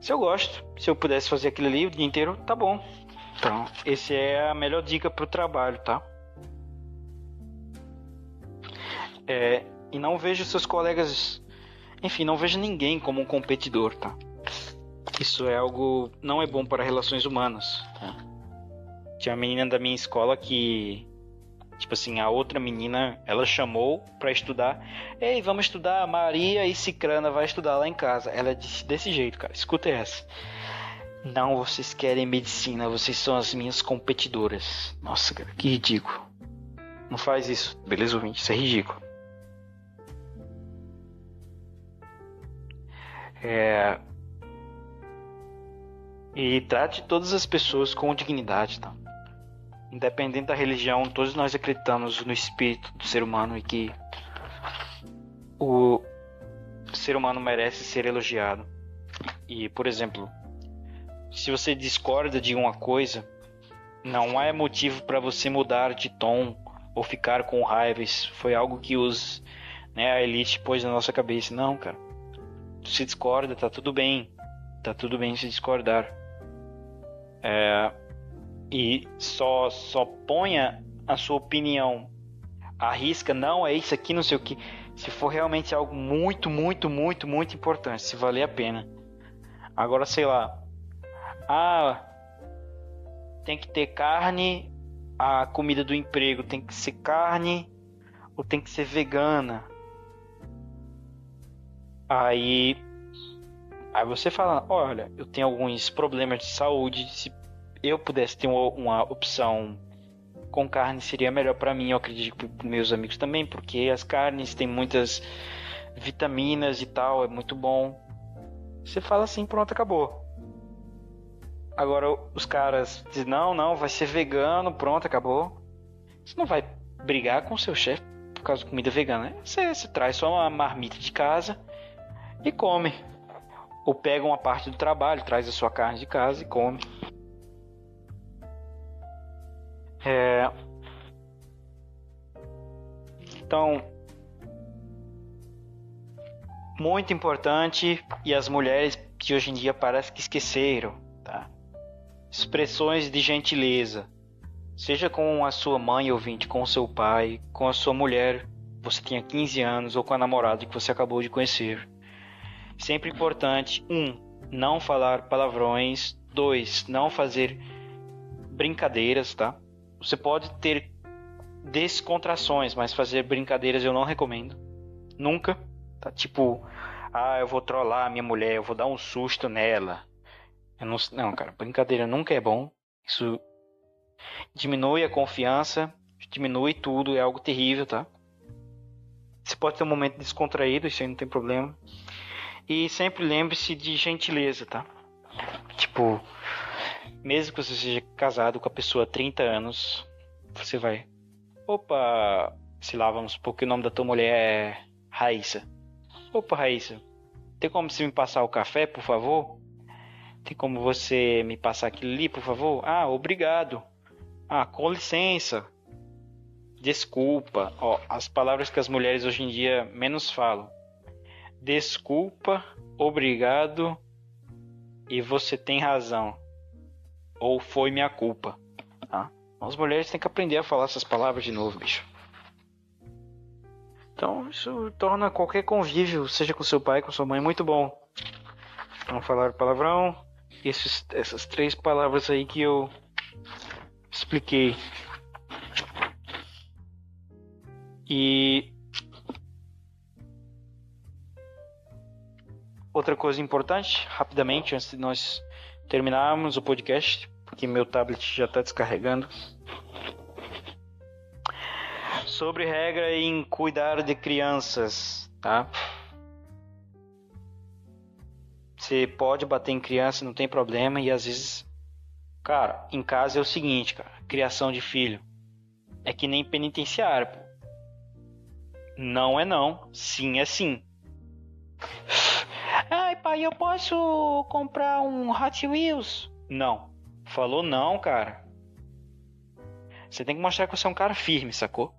Se eu gosto, se eu pudesse fazer aquilo ali o dia inteiro, tá bom. Então, essa é a melhor dica pro trabalho, tá? É, e não vejo seus colegas, enfim, não vejo ninguém como um competidor, tá? Isso é algo não é bom para relações humanas. Tá? Tinha uma menina da minha escola que. Tipo assim, a outra menina, ela chamou pra estudar. Ei, vamos estudar. Maria e Cicrana vai estudar lá em casa. Ela disse desse jeito, cara. Escuta essa. Não, vocês querem medicina, vocês são as minhas competidoras. Nossa, cara, que ridículo. Não faz isso, beleza, ouvinte? Isso é ridículo. É... E trate todas as pessoas com dignidade, tá? Independente da religião, todos nós acreditamos no espírito do ser humano e que o ser humano merece ser elogiado. E, por exemplo, se você discorda de uma coisa, não é motivo para você mudar de tom ou ficar com raiva. Isso foi algo que os, né, a elite pôs na nossa cabeça. Não, cara. Se discorda, tá tudo bem. Tá tudo bem se discordar. É, e só, só ponha a sua opinião arrisca, não, é isso aqui, não sei o que. Se for realmente algo muito, muito, muito, muito importante, se valer a pena. Agora, sei lá. Ah, tem que ter carne, a comida do emprego tem que ser carne ou tem que ser vegana. Aí aí você fala, olha, eu tenho alguns problemas de saúde, eu pudesse ter uma, uma opção com carne seria melhor para mim, eu acredito que para meus amigos também, porque as carnes têm muitas vitaminas e tal, é muito bom. Você fala assim, pronto, acabou. Agora os caras dizem, não, não, vai ser vegano, pronto, acabou. Você não vai brigar com seu chefe por causa de comida vegana. Né? Você, você traz só uma marmita de casa e come. Ou pega uma parte do trabalho, traz a sua carne de casa e come. É... Então, muito importante e as mulheres que hoje em dia parece que esqueceram, tá? Expressões de gentileza. Seja com a sua mãe ouvinte, com o seu pai, com a sua mulher, você tinha 15 anos, ou com a namorada que você acabou de conhecer. Sempre importante: um, não falar palavrões. Dois, não fazer brincadeiras, tá? Você pode ter descontrações, mas fazer brincadeiras eu não recomendo. Nunca. Tá tipo, ah, eu vou trollar a minha mulher, eu vou dar um susto nela. Eu não, não, cara, brincadeira nunca é bom. Isso diminui a confiança, diminui tudo, é algo terrível, tá? Você pode ter um momento descontraído, isso aí não tem problema. E sempre lembre-se de gentileza, tá? Tipo, mesmo que você seja casado com a pessoa há 30 anos, você vai. Opa, sei lá, vamos supor que o nome da tua mulher é Raíssa. Opa, Raíssa, tem como você me passar o café, por favor? Tem como você me passar aquilo ali, por favor? Ah, obrigado. Ah, com licença. Desculpa. Ó, as palavras que as mulheres hoje em dia menos falam. Desculpa, obrigado e você tem razão. Ou foi minha culpa. Tá? As mulheres têm que aprender a falar essas palavras de novo, bicho. Então isso torna qualquer convívio, seja com seu pai, com sua mãe, muito bom. Não falar palavrão, esses, essas três palavras aí que eu expliquei. E outra coisa importante, rapidamente, antes de nós terminarmos o podcast, porque meu tablet já está descarregando. Sobre regra em cuidar de crianças, tá? Você pode bater em criança, não tem problema, e às vezes, cara, em casa é o seguinte, cara, criação de filho é que nem penitenciário. Não é não, sim é sim. Ai, pai, eu posso comprar um Hot Wheels? Não. Falou não, cara. Você tem que mostrar que você é um cara firme, sacou?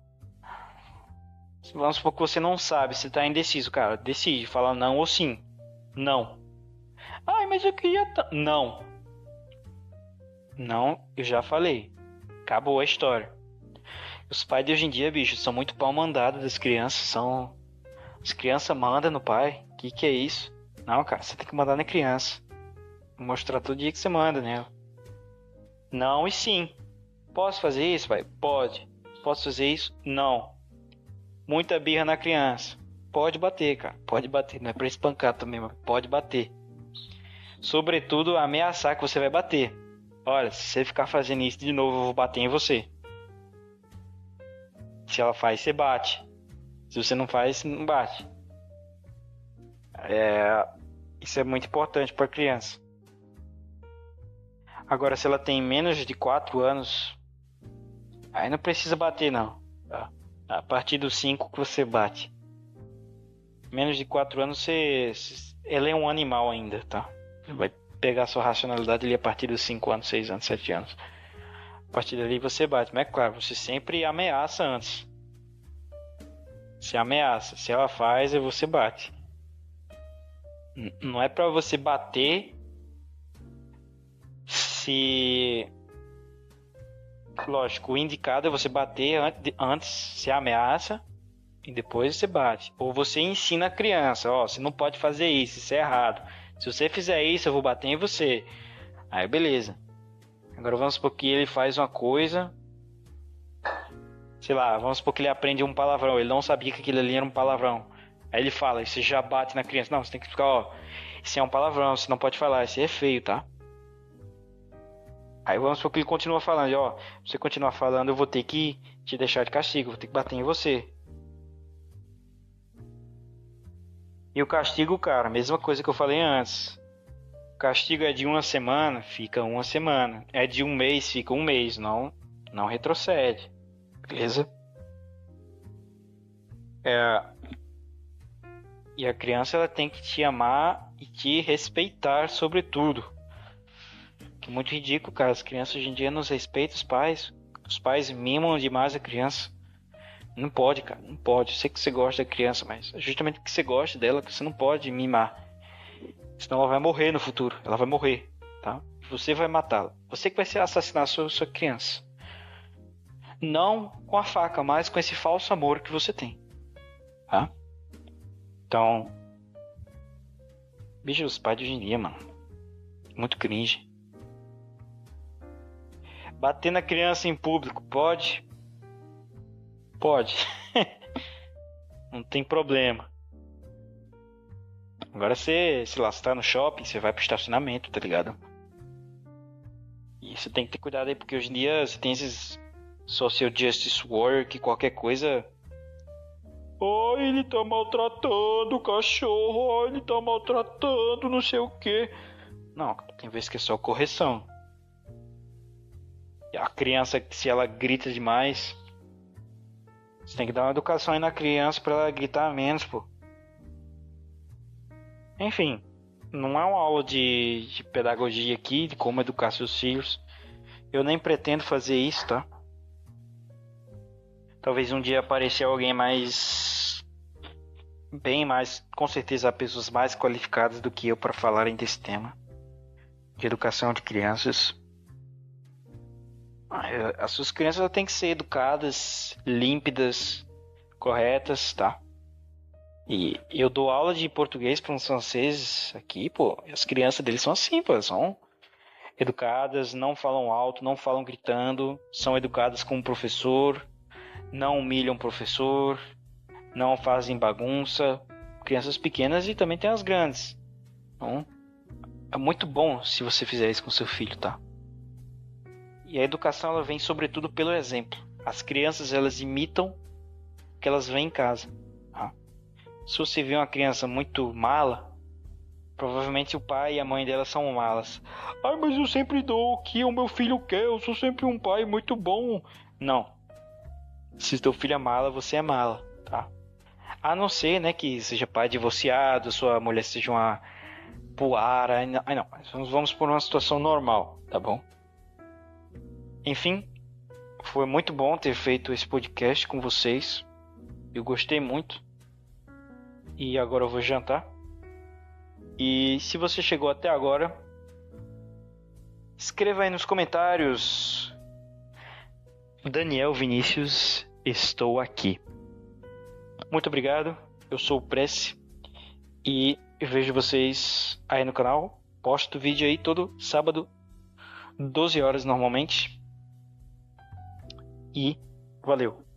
Vamos supor que você não sabe, você tá indeciso, cara. Decide, fala não ou sim. Não. Ai, mas eu queria. Não. Não, eu já falei. Acabou a história. Os pais de hoje em dia, bicho, são muito pau mandado das crianças. São. As crianças mandam no pai. Que que é isso? Não, cara, você tem que mandar na criança. Mostrar todo dia que você manda, né? Não e sim. Posso fazer isso, pai? Pode. Posso fazer isso? Não. Muita birra na criança. Pode bater, cara. Pode bater. Não é pra espancar também, mas pode bater. Sobretudo ameaçar que você vai bater. Olha, se você ficar fazendo isso de novo, eu vou bater em você. Se ela faz, você bate. Se você não faz, não bate. É, isso é muito importante para criança. Agora, se ela tem menos de 4 anos, aí não precisa bater, não. Tá? A partir dos 5 que você bate. Menos de 4 anos, você, ela é um animal ainda, tá? vai pegar sua racionalidade ali a partir dos 5 anos, 6 anos, 7 anos. A partir dali você bate. Mas é claro, você sempre ameaça antes. Se ameaça. Se ela faz, você bate. Não é para você bater se lógico, o indicado é você bater antes, se ameaça e depois você bate. Ou você ensina a criança, ó, você não pode fazer isso, isso é errado. Se você fizer isso, eu vou bater em você. Aí beleza. Agora vamos supor que ele faz uma coisa. Sei lá, vamos supor que ele aprende um palavrão. Ele não sabia que aquilo ali era um palavrão. Aí ele fala, você já bate na criança. Não, você tem que explicar, ó. Isso é um palavrão, você não pode falar, isso é feio, tá? Aí vamos supor que ele continua falando, ó. Se você continuar falando, eu vou ter que te deixar de castigo, vou ter que bater em você. E o castigo, cara, mesma coisa que eu falei antes. Castigo é de uma semana, fica uma semana. É de um mês, fica um mês. Não, não retrocede. Beleza? É... E a criança ela tem que te amar e te respeitar sobretudo. Que é muito ridículo, cara. As crianças hoje em dia não respeitam os pais. Os pais mimam demais a criança. Não pode, cara. Não pode. Eu sei que você gosta da criança, mas é justamente porque você gosta dela que você não pode mimar. Senão ela vai morrer no futuro. Ela vai morrer, tá? Você vai matá-la. Você que vai assassinar a sua, sua criança. Não com a faca, mas com esse falso amor que você tem. Tá? Então. Bicho, os pais de hoje em dia, mano. Muito cringe. Bater na criança em público, pode? Pode. Não tem problema. Agora você, você tá no shopping, você vai pro estacionamento, tá ligado? E você tem que ter cuidado aí, porque hoje em dia você tem esses social justice work, qualquer coisa. Oh, ele tá maltratando o cachorro, oh, ele tá maltratando não sei o que. Não, tem vezes que é só correção. A criança, se ela grita demais, você tem que dar uma educação aí na criança para ela gritar menos, pô. Enfim, não é uma aula de, de pedagogia aqui, de como educar seus filhos. Eu nem pretendo fazer isso, tá? Talvez um dia aparecer alguém mais. Bem mais. Com certeza, pessoas mais qualificadas do que eu para falarem desse tema. De educação de crianças. Ah, as suas crianças têm que ser educadas, límpidas, corretas, tá? E eu dou aula de português para uns franceses aqui, pô. as crianças deles são assim, pô. São educadas, não falam alto, não falam gritando, são educadas com o professor, não humilham o professor, não fazem bagunça. Crianças pequenas e também tem as grandes. Então, é muito bom se você fizer isso com seu filho, tá? E a educação ela vem sobretudo pelo exemplo. As crianças elas imitam o que elas veem em casa. Se você vê uma criança muito mala, provavelmente o pai e a mãe dela são malas. Ai, mas eu sempre dou o que o meu filho quer, eu sou sempre um pai muito bom. Não. Se teu filho é mala, você é mala, tá? A não ser, né, que seja pai divorciado, sua mulher seja uma puara. Ai, não. Vamos, vamos por uma situação normal, tá bom? Enfim, foi muito bom ter feito esse podcast com vocês. Eu gostei muito e agora eu vou jantar. E se você chegou até agora, escreva aí nos comentários. Daniel Vinícius, estou aqui. Muito obrigado. Eu sou o Prece e vejo vocês aí no canal. Posto vídeo aí todo sábado, 12 horas normalmente. E valeu.